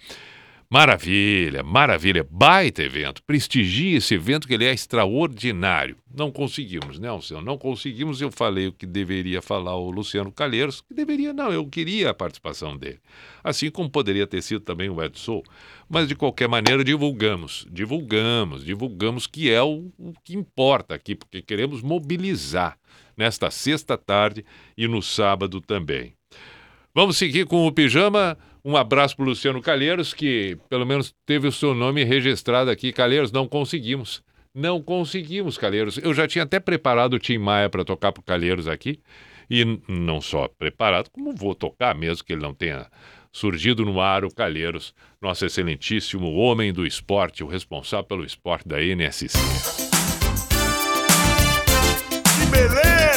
Maravilha, maravilha, baita evento. Prestigie esse evento que ele é extraordinário. Não conseguimos, né, Alceu? Não conseguimos. Eu falei o que deveria falar o Luciano Calheiros, que deveria não, eu queria a participação dele. Assim como poderia ter sido também o Edson. Mas de qualquer maneira divulgamos, divulgamos, divulgamos que é o, o que importa aqui, porque queremos mobilizar nesta sexta tarde e no sábado também. Vamos seguir com o pijama. Um abraço para o Luciano Calheiros, que pelo menos teve o seu nome registrado aqui. Calheiros, não conseguimos. Não conseguimos, Calheiros. Eu já tinha até preparado o Tim Maia para tocar para Calheiros aqui. E não só preparado, como vou tocar, mesmo que ele não tenha surgido no ar, o Calheiros, nosso excelentíssimo homem do esporte, o responsável pelo esporte da NSC. Que beleza!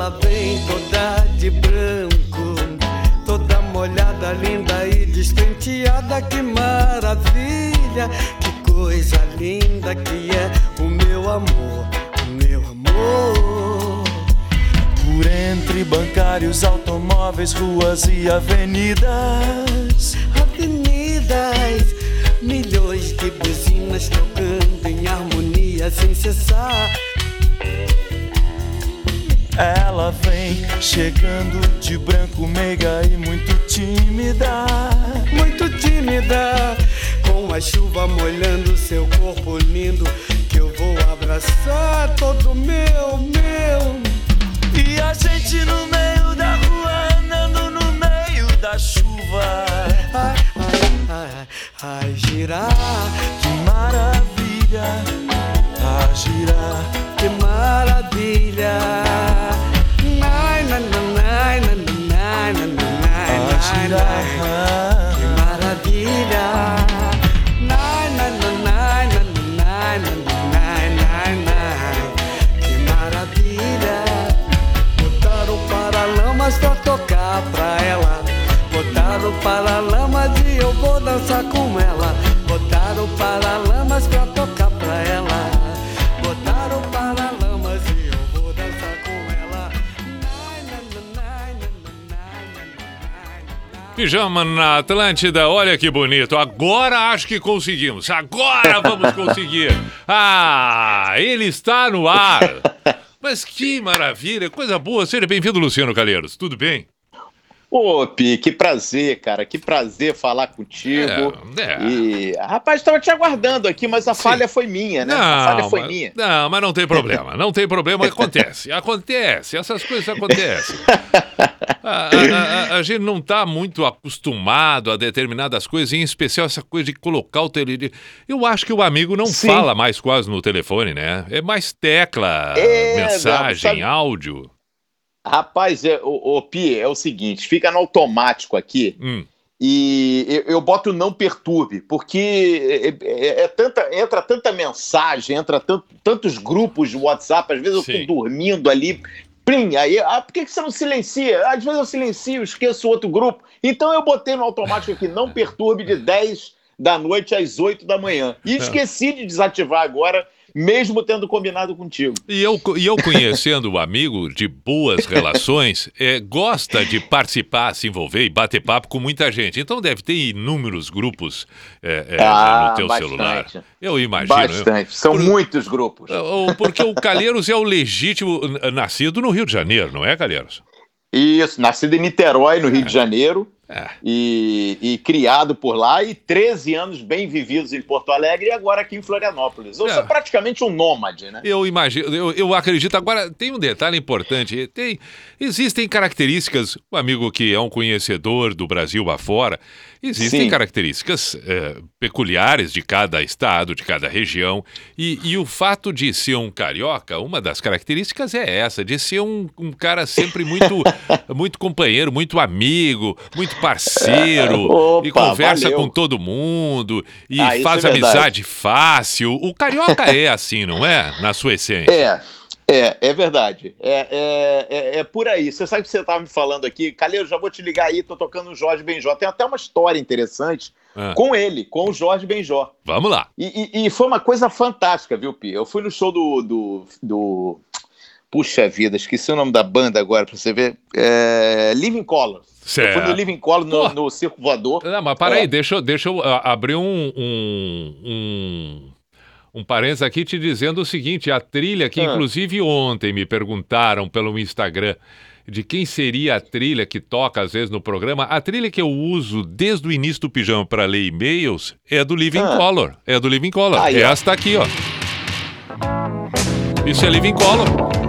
Ela vem toda de branco, toda molhada, linda e despenteada. Que maravilha, que coisa linda que é o meu amor, o meu amor. Por entre bancários, automóveis, ruas e avenidas. Avenidas, milhões de buzinas tocando em harmonia sem cessar. Ela vem chegando de branco, meiga e muito tímida. muito tímida, com a chuva molhando seu corpo lindo, que eu vou abraçar todo meu, meu. E a gente no meio da rua, andando no meio da chuva. Ai, ai, ai, ai, girar, Que maravilha, a girar. que maravilha. Nai, nai, nai, nai, nai, nai, nai, nai, A nai, girar. Que maravilha. Nai, nai, nai, nai, nai, nai, nai, nai, nai. Que maravilha. Botaram paralamas pra tocar pra ela. Botaram paralamas e eu vou dançar com ela. Botaram paralamas pra tocar pra Pijama na Atlântida, olha que bonito. Agora acho que conseguimos. Agora vamos conseguir. Ah, ele está no ar. Mas que maravilha, coisa boa. Seja bem-vindo, Luciano Calheiros. Tudo bem? Ô, Pi, que prazer, cara. Que prazer falar contigo. É, é. E, rapaz, estava te aguardando aqui, mas a falha foi minha, né? a falha foi mas, minha. Não, mas não tem problema. Não tem problema, acontece. Acontece, essas coisas acontecem. A, a- a- a gente não está muito acostumado a determinadas coisas, em especial essa coisa de colocar o telefone. Eu acho que o amigo não Sim. fala mais quase no telefone, né? É mais tecla, É, mensagem, sabe- áudio. Rapaz, é, o, o Pi, é o seguinte: fica no automático aqui. Hum. E eu, eu boto não perturbe, porque é, é- é tanta, entra tanta mensagem, entra tan- tantos grupos de WhatsApp, às vezes eu fico dormindo ali, plim, aí, ah, por que, que você não silencia? Às vezes eu silencio, esqueço outro grupo. Então eu botei no automático aqui, não perturbe de 10 da noite às 8 da manhã. E esqueci de desativar agora, mesmo tendo combinado contigo. E eu, e eu conhecendo o amigo de boas relações, é, gosta de participar, se envolver e bater papo com muita gente. Então deve ter inúmeros grupos é, é, Ah, no teu bastante. celular. Eu imagino. Bastante, são muitos grupos. eu- porque o Calheiros é o legítimo nascido no Rio de Janeiro, não é, Calheiros? Isso, nascido em Niterói, no Rio de Janeiro. E, e criado por lá, e 13 anos bem vividos em Porto Alegre e agora aqui em Florianópolis. Eu É. sou praticamente um nômade, né? Eu imagino, eu, eu acredito. Agora, tem um detalhe importante. Tem, existem características, o amigo que é um conhecedor do Brasil afora, existem Sim. características eh, peculiares de cada estado, de cada região. E, e o fato de ser um carioca, uma das características é essa, de ser um, um cara sempre muito, muito companheiro, muito amigo, muito parceiro, Opa, e conversa valeu. com todo mundo, e Ah, isso faz é amizade fácil. O carioca é assim, não é? Na sua essência. É, é, é verdade. É, é, é, é por aí. Você sabe que você estava me falando aqui, Calheiro, já vou te ligar aí, tô tocando o Jorge Benjó. Tem até uma história interessante Ah. com ele, com o Jorge Benjó. Vamos lá. E, e- e foi uma coisa fantástica, viu, Pi? Eu fui no show do. do, do... Puxa vida, esqueci o nome da banda agora pra você ver. É... Living Colors. Eu fui Certo. no Living Colors no, no Circo Voador. Não, mas para É. aí, deixa, eu- deixa eu abrir um, um, um, um parênteses aqui te dizendo o seguinte: a trilha que, Ah. inclusive, ontem me perguntaram pelo Instagram de quem seria a trilha que toca às vezes no programa. A trilha que eu uso desde o início do pijama para ler e-mails é do Living Ah. Color. É do Living Color. Aí, ó. Esta aqui, ó. Isso é Living Color.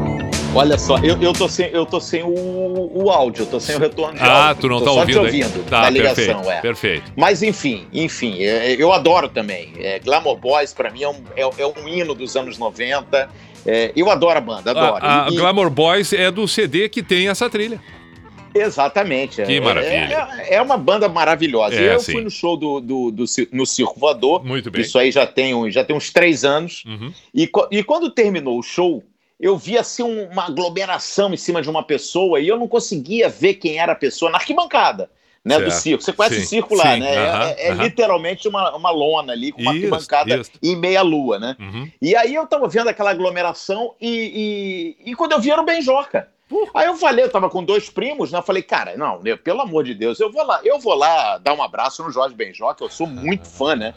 Olha só, eu, eu tô sem, eu tô sem o, o áudio, eu tô sem o retorno de Ah, áudio. tu não tô tá só ouvindo, te aí? ouvindo Tá, na ligação, perfeito, é. perfeito. Mas enfim, enfim, é, eu adoro também. É, Glamour Boys, pra mim, é um, é, é um hino dos anos 90. É, eu adoro a banda, adoro. A, a E- Glamour Boys é do CD que tem essa trilha. Exatamente. Que é, maravilha. É, é uma banda maravilhosa. É, eu sim. fui no show do, do, do no Circo Voador. Muito bem. Isso aí já tem, já tem uns três anos. Uhum. E, e quando terminou o show, eu vi assim um- uma aglomeração em cima de uma pessoa e eu não conseguia ver quem era a pessoa na arquibancada. Né, do circo. Você conhece Sim, o circo lá, sim, né? É- aham, é é aham. literalmente uma, uma lona ali, com uma Isso, arquibancada isso. em meia lua, né? Uhum. E aí eu tava vendo aquela aglomeração e, e, e quando eu vi era o Benjoca. Aí eu falei, eu tava com dois primos, né? Eu falei, cara, não, né, pelo amor de Deus, eu vou lá, eu vou lá dar um abraço no Jorge Benjoca, eu sou muito fã, né?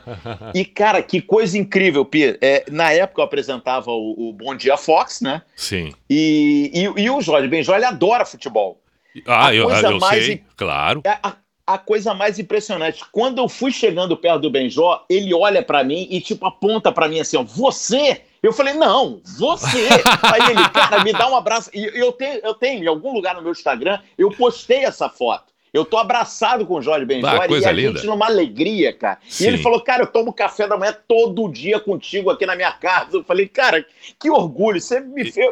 E, cara, que coisa incrível, Pia. É, na época eu apresentava o, o Bom Dia Fox, né? Sim. E, e, e o Jorge Benjó, ele adora futebol. Ah, eu, eu mais sei, claro. É a, a coisa mais impressionante, quando eu fui chegando perto do Benjó, ele olha pra mim e, tipo, aponta pra mim assim, ó, você? Eu falei, não, você. Aí ele, cara, me dá um abraço. E eu tenho, eu tenho, em algum lugar no meu Instagram, eu postei essa foto. Eu tô abraçado com o Jorge Benjó Ah, e coisa a linda. gente numa alegria, cara. Sim. E ele falou, cara, eu tomo café da manhã todo dia contigo aqui na minha casa. Eu falei, cara, que orgulho. Você me fez...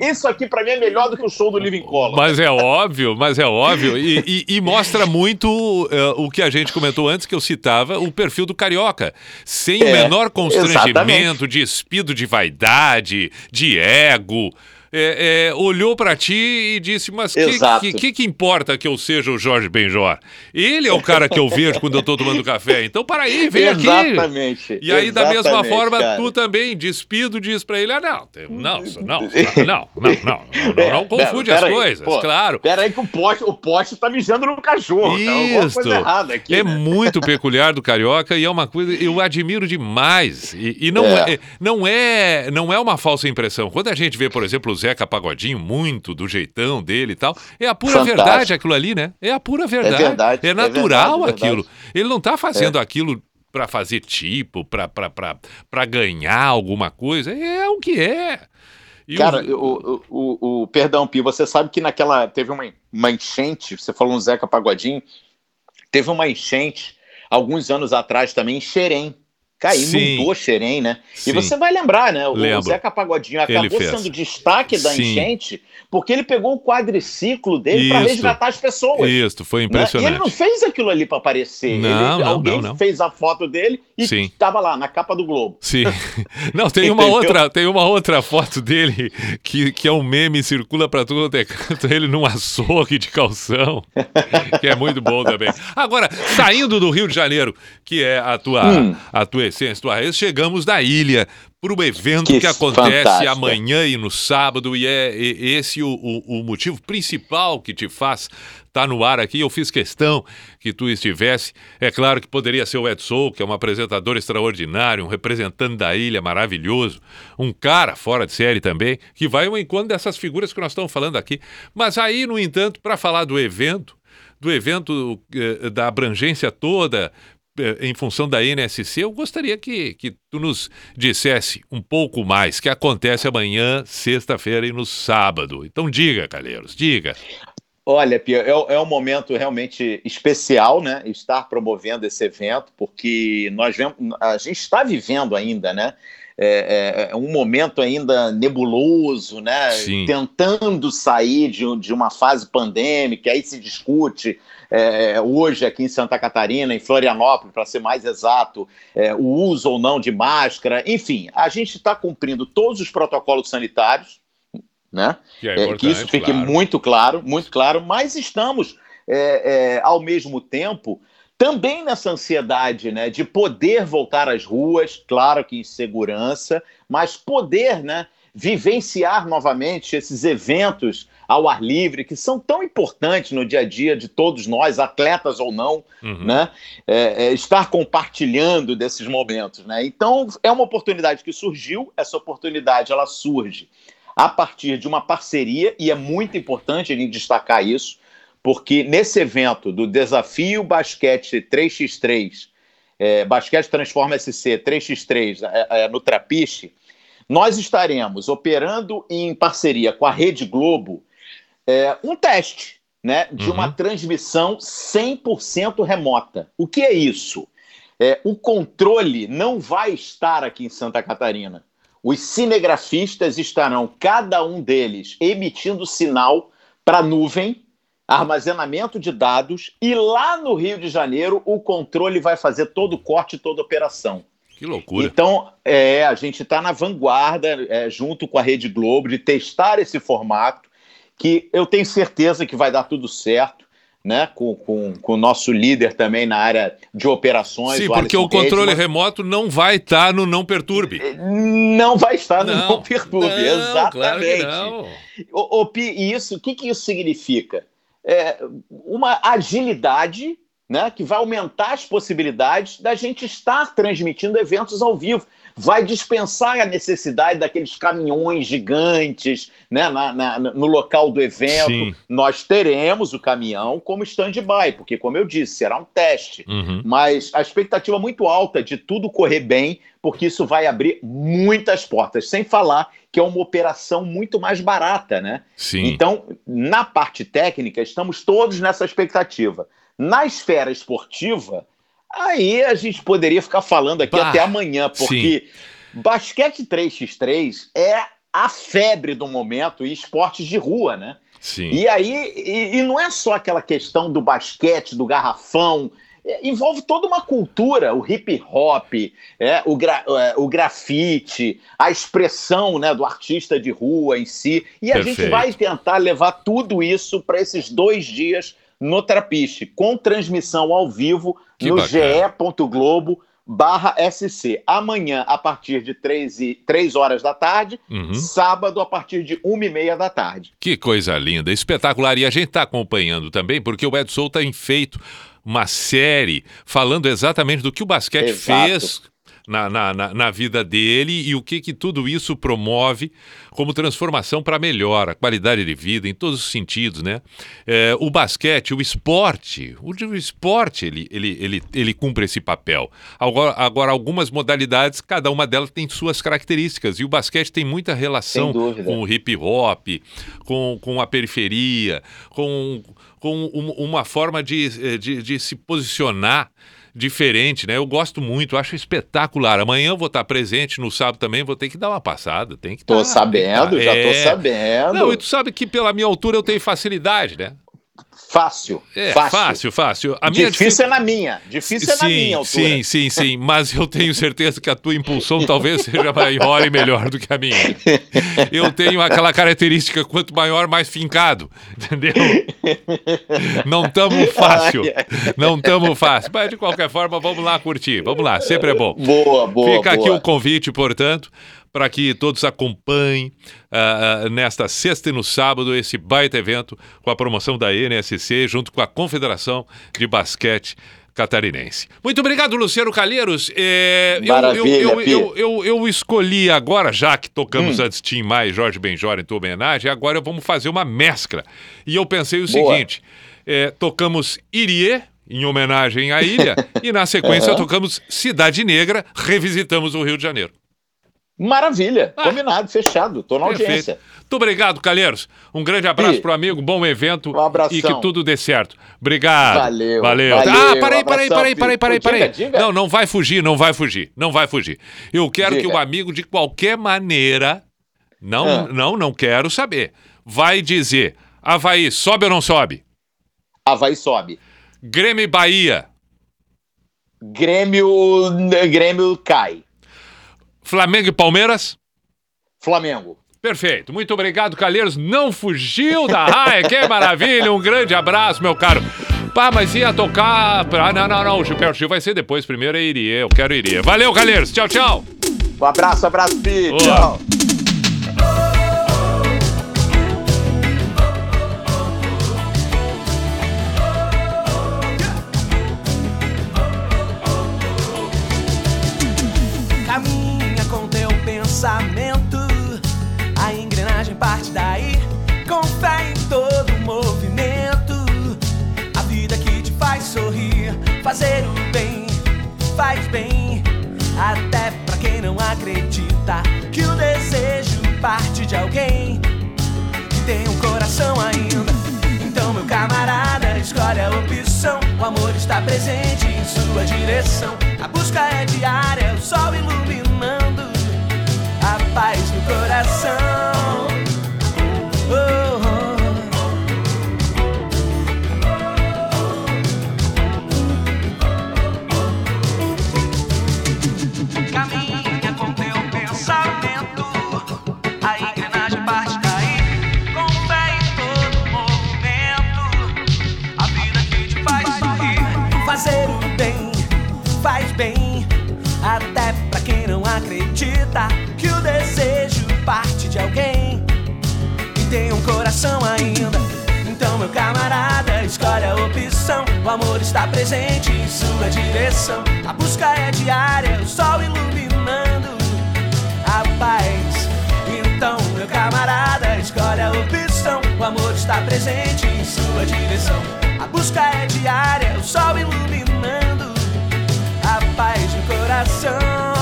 Isso aqui pra mim é melhor do que o show do Living Color. Mas é óbvio, mas é óbvio. E, e- e mostra muito eh, o que a gente comentou antes, que eu citava, o perfil do carioca. Sem o É, menor constrangimento, exatamente. despido de vaidade, de ego. É, é, olhou pra ti e disse: Mas Exato. que, que que importa que eu seja o Jorge Benjor? Ele é o cara que eu vejo quando eu tô tomando café. Então, para aí, vem aqui. Exatamente. E aí, da mesma exatamente, forma, cara. tu também, despido, diz pra ele: Ah, não, não, não, não, não, não, não, não, não, não confunde as Pera aí, coisas, pô, claro. Pera aí que o poste, o poste tá mijando no cachorro. Tá Isso. errada aqui. é né? muito peculiar do carioca e é uma coisa eu admiro demais. E, e não, é. É. não é não é uma falsa impressão. Quando a gente vê, por exemplo, o Zeca Pagodinho muito do jeitão dele e tal, é a pura Fantástico. verdade aquilo ali, né? É a pura verdade. verdade, É é natural verdade, é aquilo. Ele não tá fazendo É. aquilo pra fazer tipo, pra ganhar alguma coisa. É o que é. E Cara, o, o, o, o- perdão, Pi, você sabe que naquela. Teve uma, uma enchente, você falou no Zeca Pagodinho, teve uma enchente alguns anos atrás também em Xerém. Cara, inundou Xerém, né? Sim. E você vai lembrar, né? O Lembro. Zeca Pagodinho acabou sendo destaque da Sim. enchente porque ele pegou o quadriciclo dele para resgatar as pessoas. Isso, foi né? E impressionante. ele não fez aquilo ali para aparecer. Não, Ele- não, alguém não, não. fez a foto dele e estava lá na capa do Globo. Sim. Não, tem uma outra, tem uma outra foto dele que, que é um meme, circula pra tudo quanto é canto, ele num açougue de calção, que é muito bom também. Agora, saindo do Rio de Janeiro, que é a tua, Hum. a tua essência, tua raiz, chegamos da ilha para o evento que, Que acontece fantástico. amanhã e no sábado, e é e- esse o, o, o motivo principal que te faz estar no ar aqui. Eu fiz questão que tu estivesse. É claro que poderia ser o Ed Soul, que é um apresentador extraordinário, um representante da ilha maravilhoso, um cara fora de série também, que vai ao encontro dessas figuras que nós estamos falando aqui. Mas aí, no entanto, para falar do evento, do evento eh, da abrangência toda em função da NSC, eu gostaria que, que tu nos dissesse um pouco mais, que acontece amanhã, sexta-feira e no sábado. Então diga, Calheiros, diga. Olha, Pia, é, é um momento realmente especial, né? Estar promovendo esse evento, porque nós vemos, a gente está vivendo ainda, né? É, é- é um momento ainda nebuloso, né? Sim. Tentando sair de, de uma fase pandêmica, aí se discute é, hoje aqui em Santa Catarina, em Florianópolis, para ser mais exato, é, o uso ou não de máscara. Enfim, a gente está cumprindo todos os protocolos sanitários, né? Que é É, que isso fique claro. muito claro, muito claro, mas estamos, é, é, ao mesmo tempo, também nessa ansiedade né, de poder voltar às ruas, claro que em segurança, mas poder né, vivenciar novamente esses eventos ao ar livre, que são tão importantes no dia a dia de todos nós, atletas ou não, Uhum. né? É, é, estar compartilhando desses momentos. Né? Então, é uma oportunidade que surgiu, essa oportunidade ela surge a partir de uma parceria, e é muito importante a gente destacar isso, porque nesse evento do Desafio Basquete 3x3, é, Basquete Transforma SC 3x3 é, é, no Trapiche, nós estaremos operando em parceria com a Rede Globo é, um teste né, de uma transmissão 100% remota. O que é isso? É, o controle não vai estar aqui em Santa Catarina. Os cinegrafistas estarão, cada um deles, emitindo sinal para a nuvem, armazenamento de dados, e lá no Rio de Janeiro o controle vai fazer todo o corte, toda a operação. Que loucura. Então, é, a gente está na vanguarda, é, junto com a Rede Globo, de testar esse formato, que eu tenho certeza que vai dar tudo certo, né? Com, com, com o nosso líder também na área de operações. Sim, o porque Alisson o controle remoto não vai estar no Não Perturbe. Não vai estar no Não, Não Perturbe, não, exatamente. claro não. Pi, e isso, o que, que isso significa? É uma agilidade né, que vai aumentar as possibilidades da gente estar transmitindo eventos ao vivo. Vai dispensar a necessidade daqueles caminhões gigantes né, na- na- no local do evento. Sim. Nós teremos o caminhão como stand-by, porque, como eu disse, será um teste. Uhum. Mas a expectativa é muito alta de tudo correr bem, porque isso vai abrir muitas portas. Sem falar que é uma operação muito mais barata, né? Sim. Então, na parte técnica, estamos todos nessa expectativa. Na esfera esportiva, aí a gente poderia ficar falando aqui Bah, até amanhã, porque basquete 3x3 é a febre do momento e esportes de rua, né? Sim. E aí, e, e não é só aquela questão do basquete, do garrafão, é, envolve toda uma cultura, o hip hop, é, o, gra- é, o grafite, a expressão né, do artista de rua em si. E a gente Perfeito. vai tentar levar tudo isso para esses dois dias no Trapiche, com transmissão ao vivo Que no ge.globo barra SC. Amanhã, a partir de 3, e, 3 horas da tarde, Uhum. sábado, a partir de 1 e meia da tarde. Que coisa linda, espetacular. E a gente está acompanhando também, porque o Edson tem feito uma série falando exatamente do que o basquete Exato. fez na, na, na, na vida dele e o que, que tudo isso promove como transformação para melhor, a qualidade de vida em todos os sentidos, né? É, o basquete, o esporte, o, esporte, ele, ele, ele, ele cumpre esse papel. Agora, agora, algumas modalidades, cada uma delas tem suas características e o basquete tem muita relação com o hip hop, com, com a periferia, com, com um- uma forma de, eh, de, de se posicionar diferente, né? Eu gosto muito, acho espetacular. Amanhã vou estar presente, no sábado também vou ter que dar uma passada, tem que Tô tá, sabendo, tá. já tô sabendo. Não, e tu sabe que pela minha altura eu tenho facilidade, né? Fácil. É, fácil. fácil, fácil. A minha Difícil é na minha. Difícil é na sim, minha altura. Sim, sim, sim. Mas eu tenho certeza que a tua impulsão talvez seja maior e melhor do que a minha. Eu tenho aquela característica, quanto maior, mais fincado. Entendeu? Não tamo fácil. Não tamo fácil. Mas de qualquer forma, vamos lá curtir. Vamos lá, sempre é bom. Boa, boa. Fica aqui boa. o convite, portanto, para que todos acompanhem ah, nesta sexta e no sábado esse baita evento com a promoção da NSC junto com a Confederação de Basquete Catarinense. Muito obrigado, Luciano Calheiros. É, eu- eu, Maravilha, eu, eu, eu, eu escolhi agora, já que tocamos Hum. antes Tim Maia e Jorge Benjor em tua homenagem, agora vamos fazer uma mescla. E eu pensei o Boa. seguinte: é, tocamos Irie, em homenagem à ilha, e na sequência Aham. tocamos Cidade Negra, revisitamos o Rio de Janeiro. Maravilha, combinado, fechado, tô na Perfeito. audiência. Muito obrigado, Calheiros. Um grande abraço Ih. pro amigo, bom evento Um abração. e que tudo dê certo. Obrigado. Valeu, Valeu. valeu, ah, parei, parei, parei, parei, parei, Diga, parei. diga. Não, não vai fugir, não vai fugir, não vai fugir. Eu quero que Diga. o amigo, de qualquer maneira, não, Ah. não, não quero saber, vai dizer, Havaí, sobe ou não sobe? Havaí sobe. Grêmio e Bahia, Grêmio, Grêmio cai. Flamengo e Palmeiras? Flamengo. Perfeito. Muito obrigado, Calheiros. Não fugiu da raia. Que maravilha. Um grande abraço, meu caro. Pá, mas ia tocar... Ah, não, não, não. O Gilberto Gil vai ser depois. Primeiro é Irie. Eu quero Irie. Valeu, Calheiros. Tchau, tchau. Um abraço, abraço, Pi. Tchau. Fazer o bem, faz bem. Até pra quem não acredita que o desejo parte de alguém que tem um coração ainda. Então, meu camarada, escolhe a opção. O amor está presente em sua direção. A busca é diária, o sol iluminando a paz no coração. Que o desejo parte de alguém e tem um coração ainda. Então, meu camarada, escolhe a opção. O amor está presente em sua direção. A busca é diária, o sol iluminando a paz. Então, meu camarada, escolhe a opção. O amor está presente em sua direção. A busca é diária, o sol iluminando a paz do coração.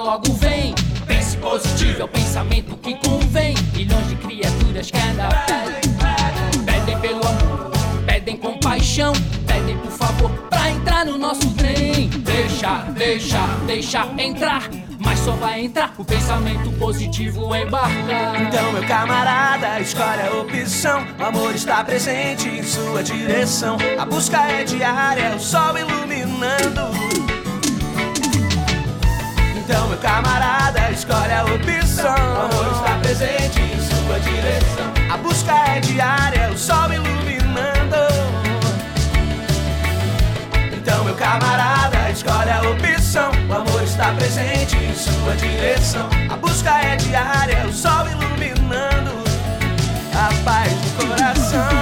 Logo vem. Pense positivo, é o pensamento que convém. Milhões de criaturas cada pedem. Pedem pelo amor, pedem com paixão. Pedem por favor pra entrar no nosso trem. Deixa, deixa, deixa entrar. Mas só vai entrar o pensamento positivo embarcar. Então, meu camarada, escolhe a opção. O amor está presente em sua direção. A busca é diária, o sol iluminando. Então, meu camarada, escolhe a opção. O amor está presente em sua direção. A busca é diária, o sol iluminando. Então, meu camarada, escolhe a opção. O amor está presente em sua direção. A busca é diária, o sol iluminando a paz do coração.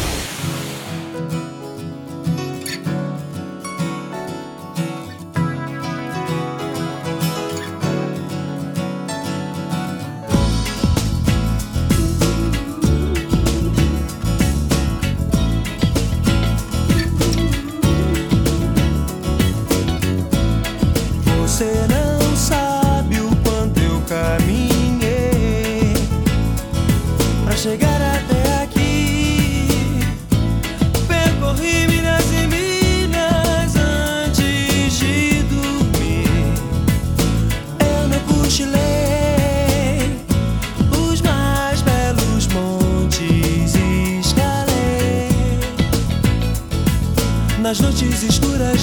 Nas noites escuras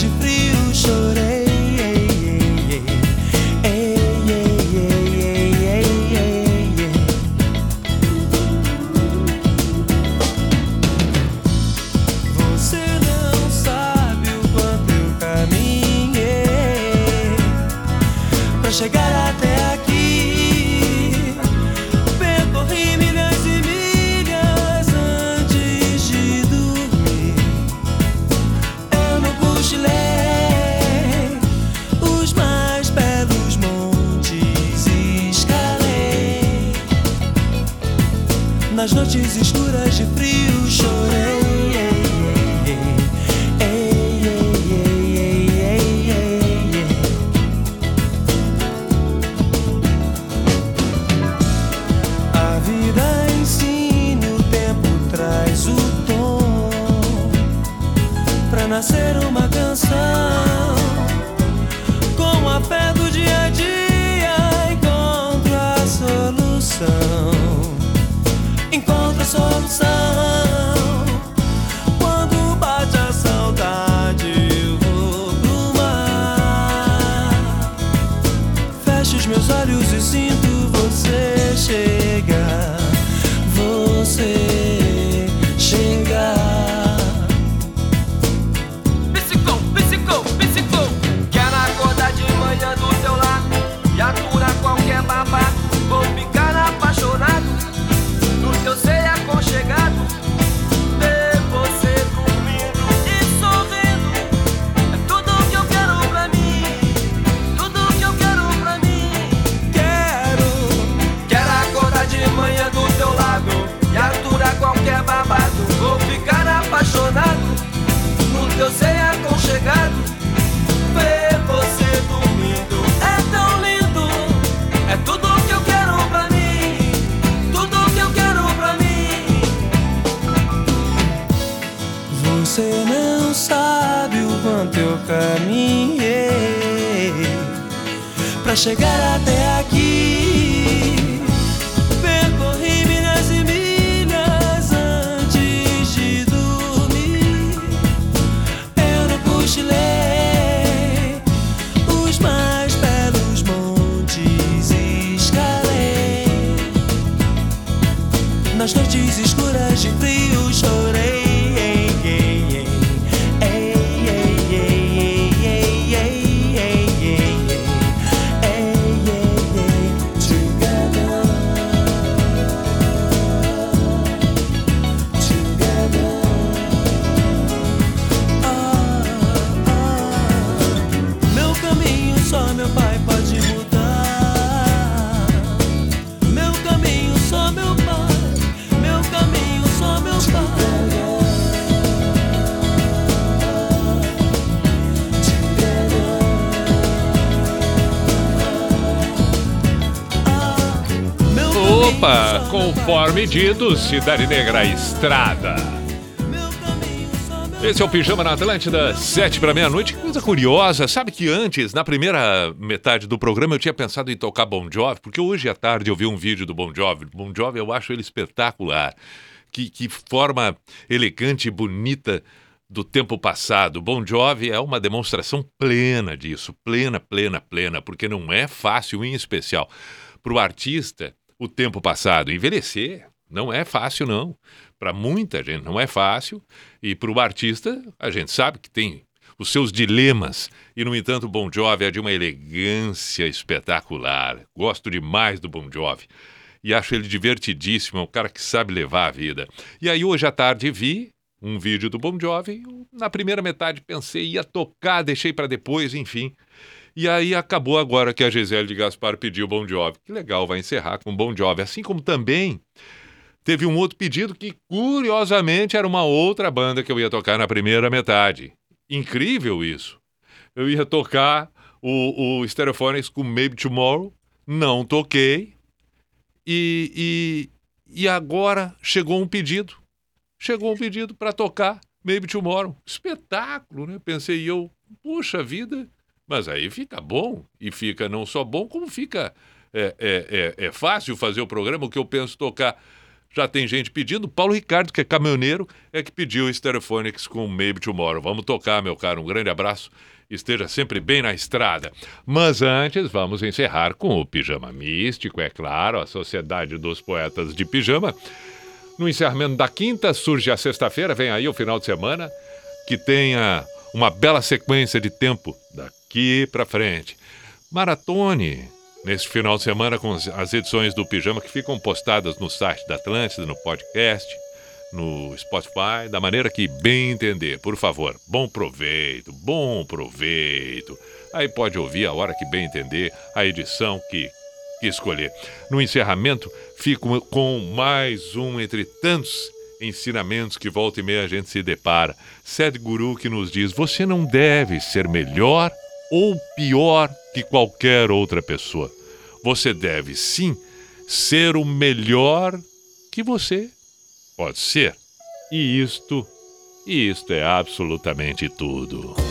Nas noites escuras de frio chorei. Conforme dito, Cidade Negra Estrada. Esse é o Pijama na Atlântida, sete para meia-noite. Coisa curiosa, sabe que antes, na primeira metade do programa, eu tinha pensado em tocar Bon Jovi, porque hoje à tarde eu vi um vídeo do Bon Jovi. Bon Jovi eu acho ele espetacular. Que, que forma elegante e bonita do tempo passado. Bon Jovi é uma demonstração plena disso, plena, plena, plena, porque não é fácil, em especial para o artista, o tempo passado. Envelhecer não é fácil, não. Para muita gente não é fácil, e para o artista, a gente sabe que tem os seus dilemas. E, no entanto, o Bon Jovi é de uma elegância espetacular. Gosto demais do Bon Jovi. E acho ele divertidíssimo, é um cara que sabe levar a vida. E aí, hoje à tarde, vi um vídeo do Bon Jovi. Na primeira metade pensei, ia tocar, deixei para depois, enfim. E aí acabou agora que a Gisele de Gaspar pediu Bon Jovi. Que legal, vai encerrar com Bon Jovi. Assim como também teve um outro pedido que, curiosamente, era uma outra banda que eu ia tocar na primeira metade. Incrível isso. Eu ia tocar o, o Stereophonics com Maybe Tomorrow, não toquei. E, e, e agora chegou um pedido. Chegou um pedido para tocar Maybe Tomorrow. Espetáculo, né? Pensei eu, puxa vida. Mas aí fica bom. E fica não só bom, como fica. É, é, é, é fácil fazer o programa. O que eu penso tocar Já tem gente pedindo. Paulo Ricardo, que é caminhoneiro, é que pediu Stereophonics com Maybe Tomorrow. Vamos tocar, meu caro. Um grande abraço. Esteja sempre bem na estrada. Mas antes, vamos encerrar com o Pijama Místico, é claro, a Sociedade dos Poetas de Pijama. No encerramento da quinta, surge a sexta-feira, vem aí o final de semana, que tenha uma bela sequência de tempo daqui para frente. Maratone neste final de semana com as- edições do Pijama que ficam postadas no site da Atlântida, no podcast, no Spotify, da maneira que bem entender. Por favor, bom proveito, bom proveito. Aí pode ouvir a hora que bem entender a edição que, que escolher. No encerramento, fico com mais um entre tantos ensinamentos que volta e meia a gente se depara. Sadhguru que nos diz: você não deve ser melhor ou pior que qualquer outra pessoa. Você deve sim ser o melhor que você pode ser. E isto, isto é absolutamente tudo.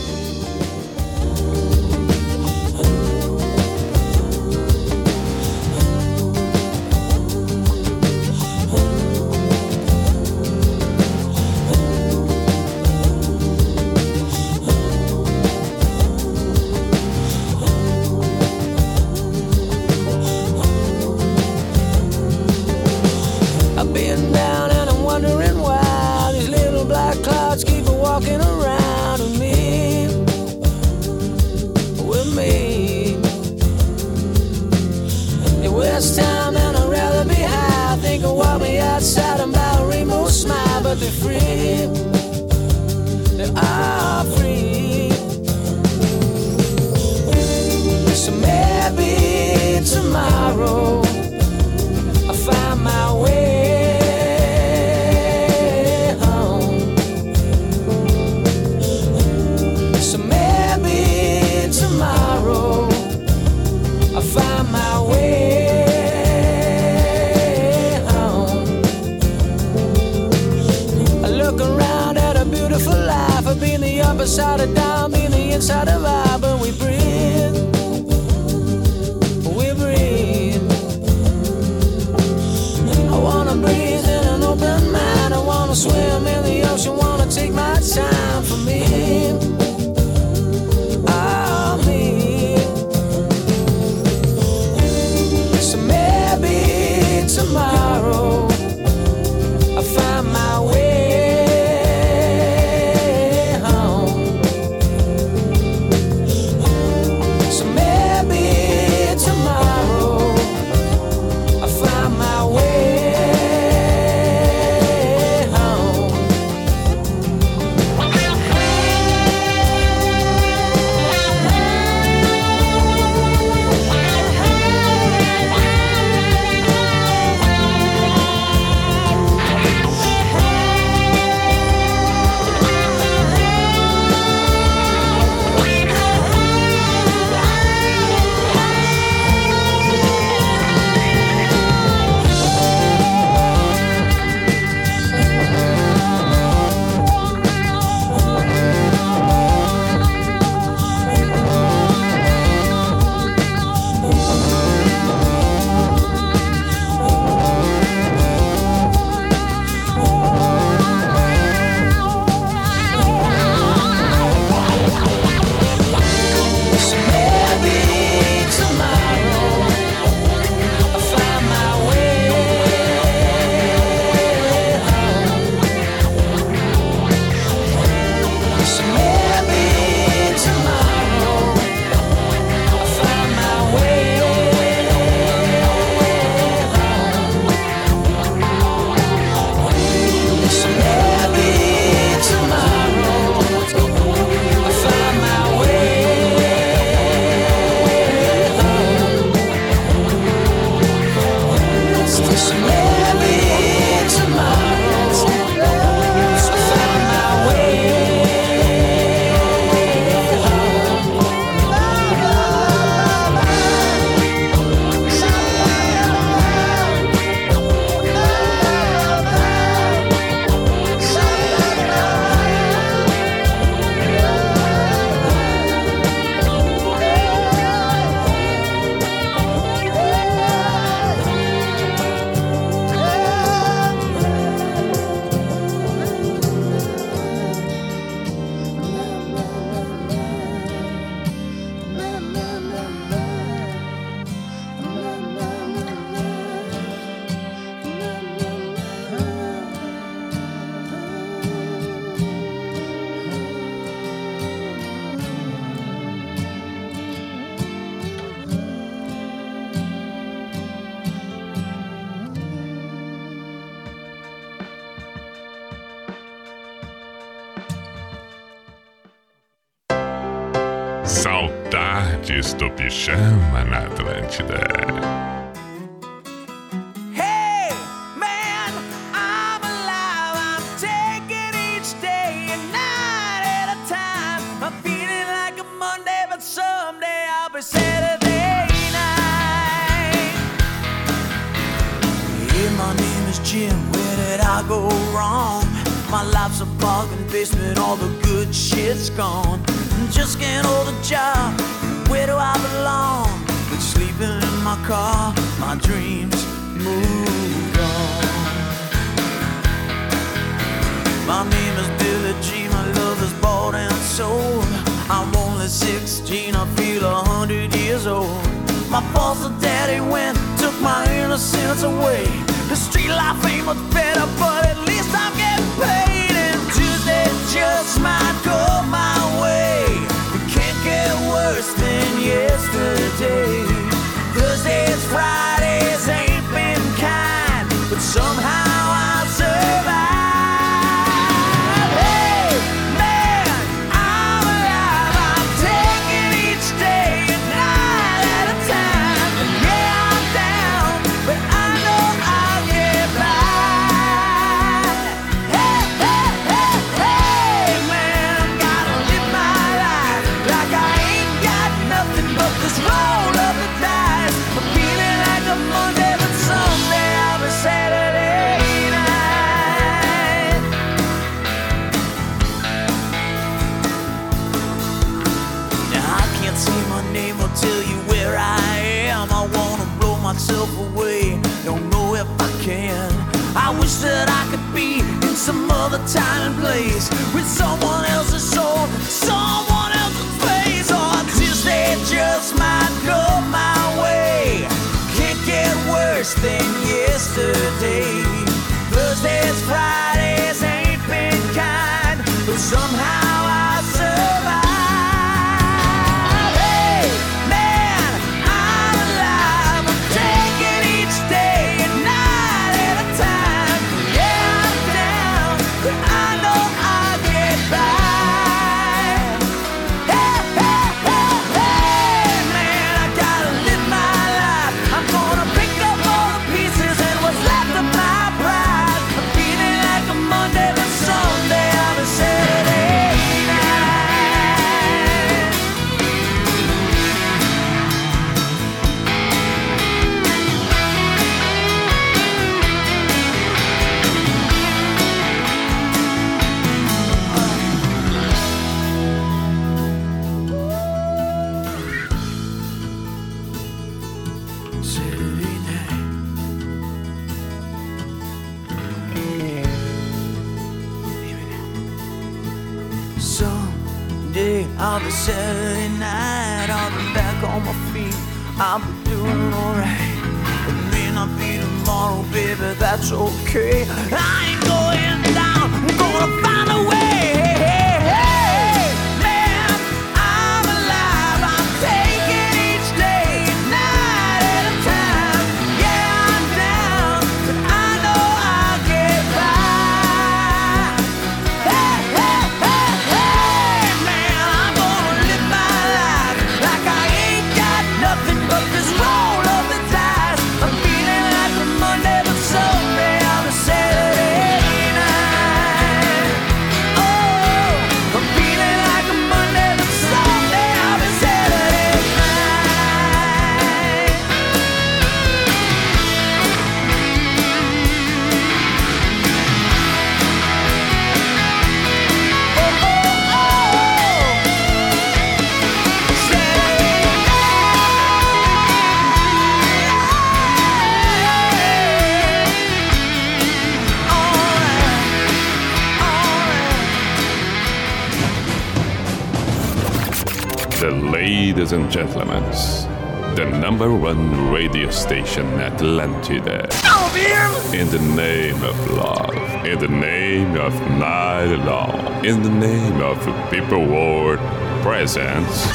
number one radio station, Atlantide. Oh, in the name of love, in the name of night long, in the name of people world presence.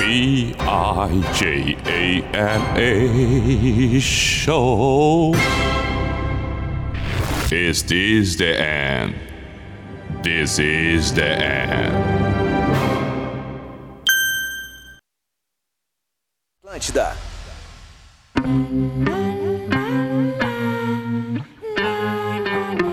B I J A N A show. Is this the end? This is the end.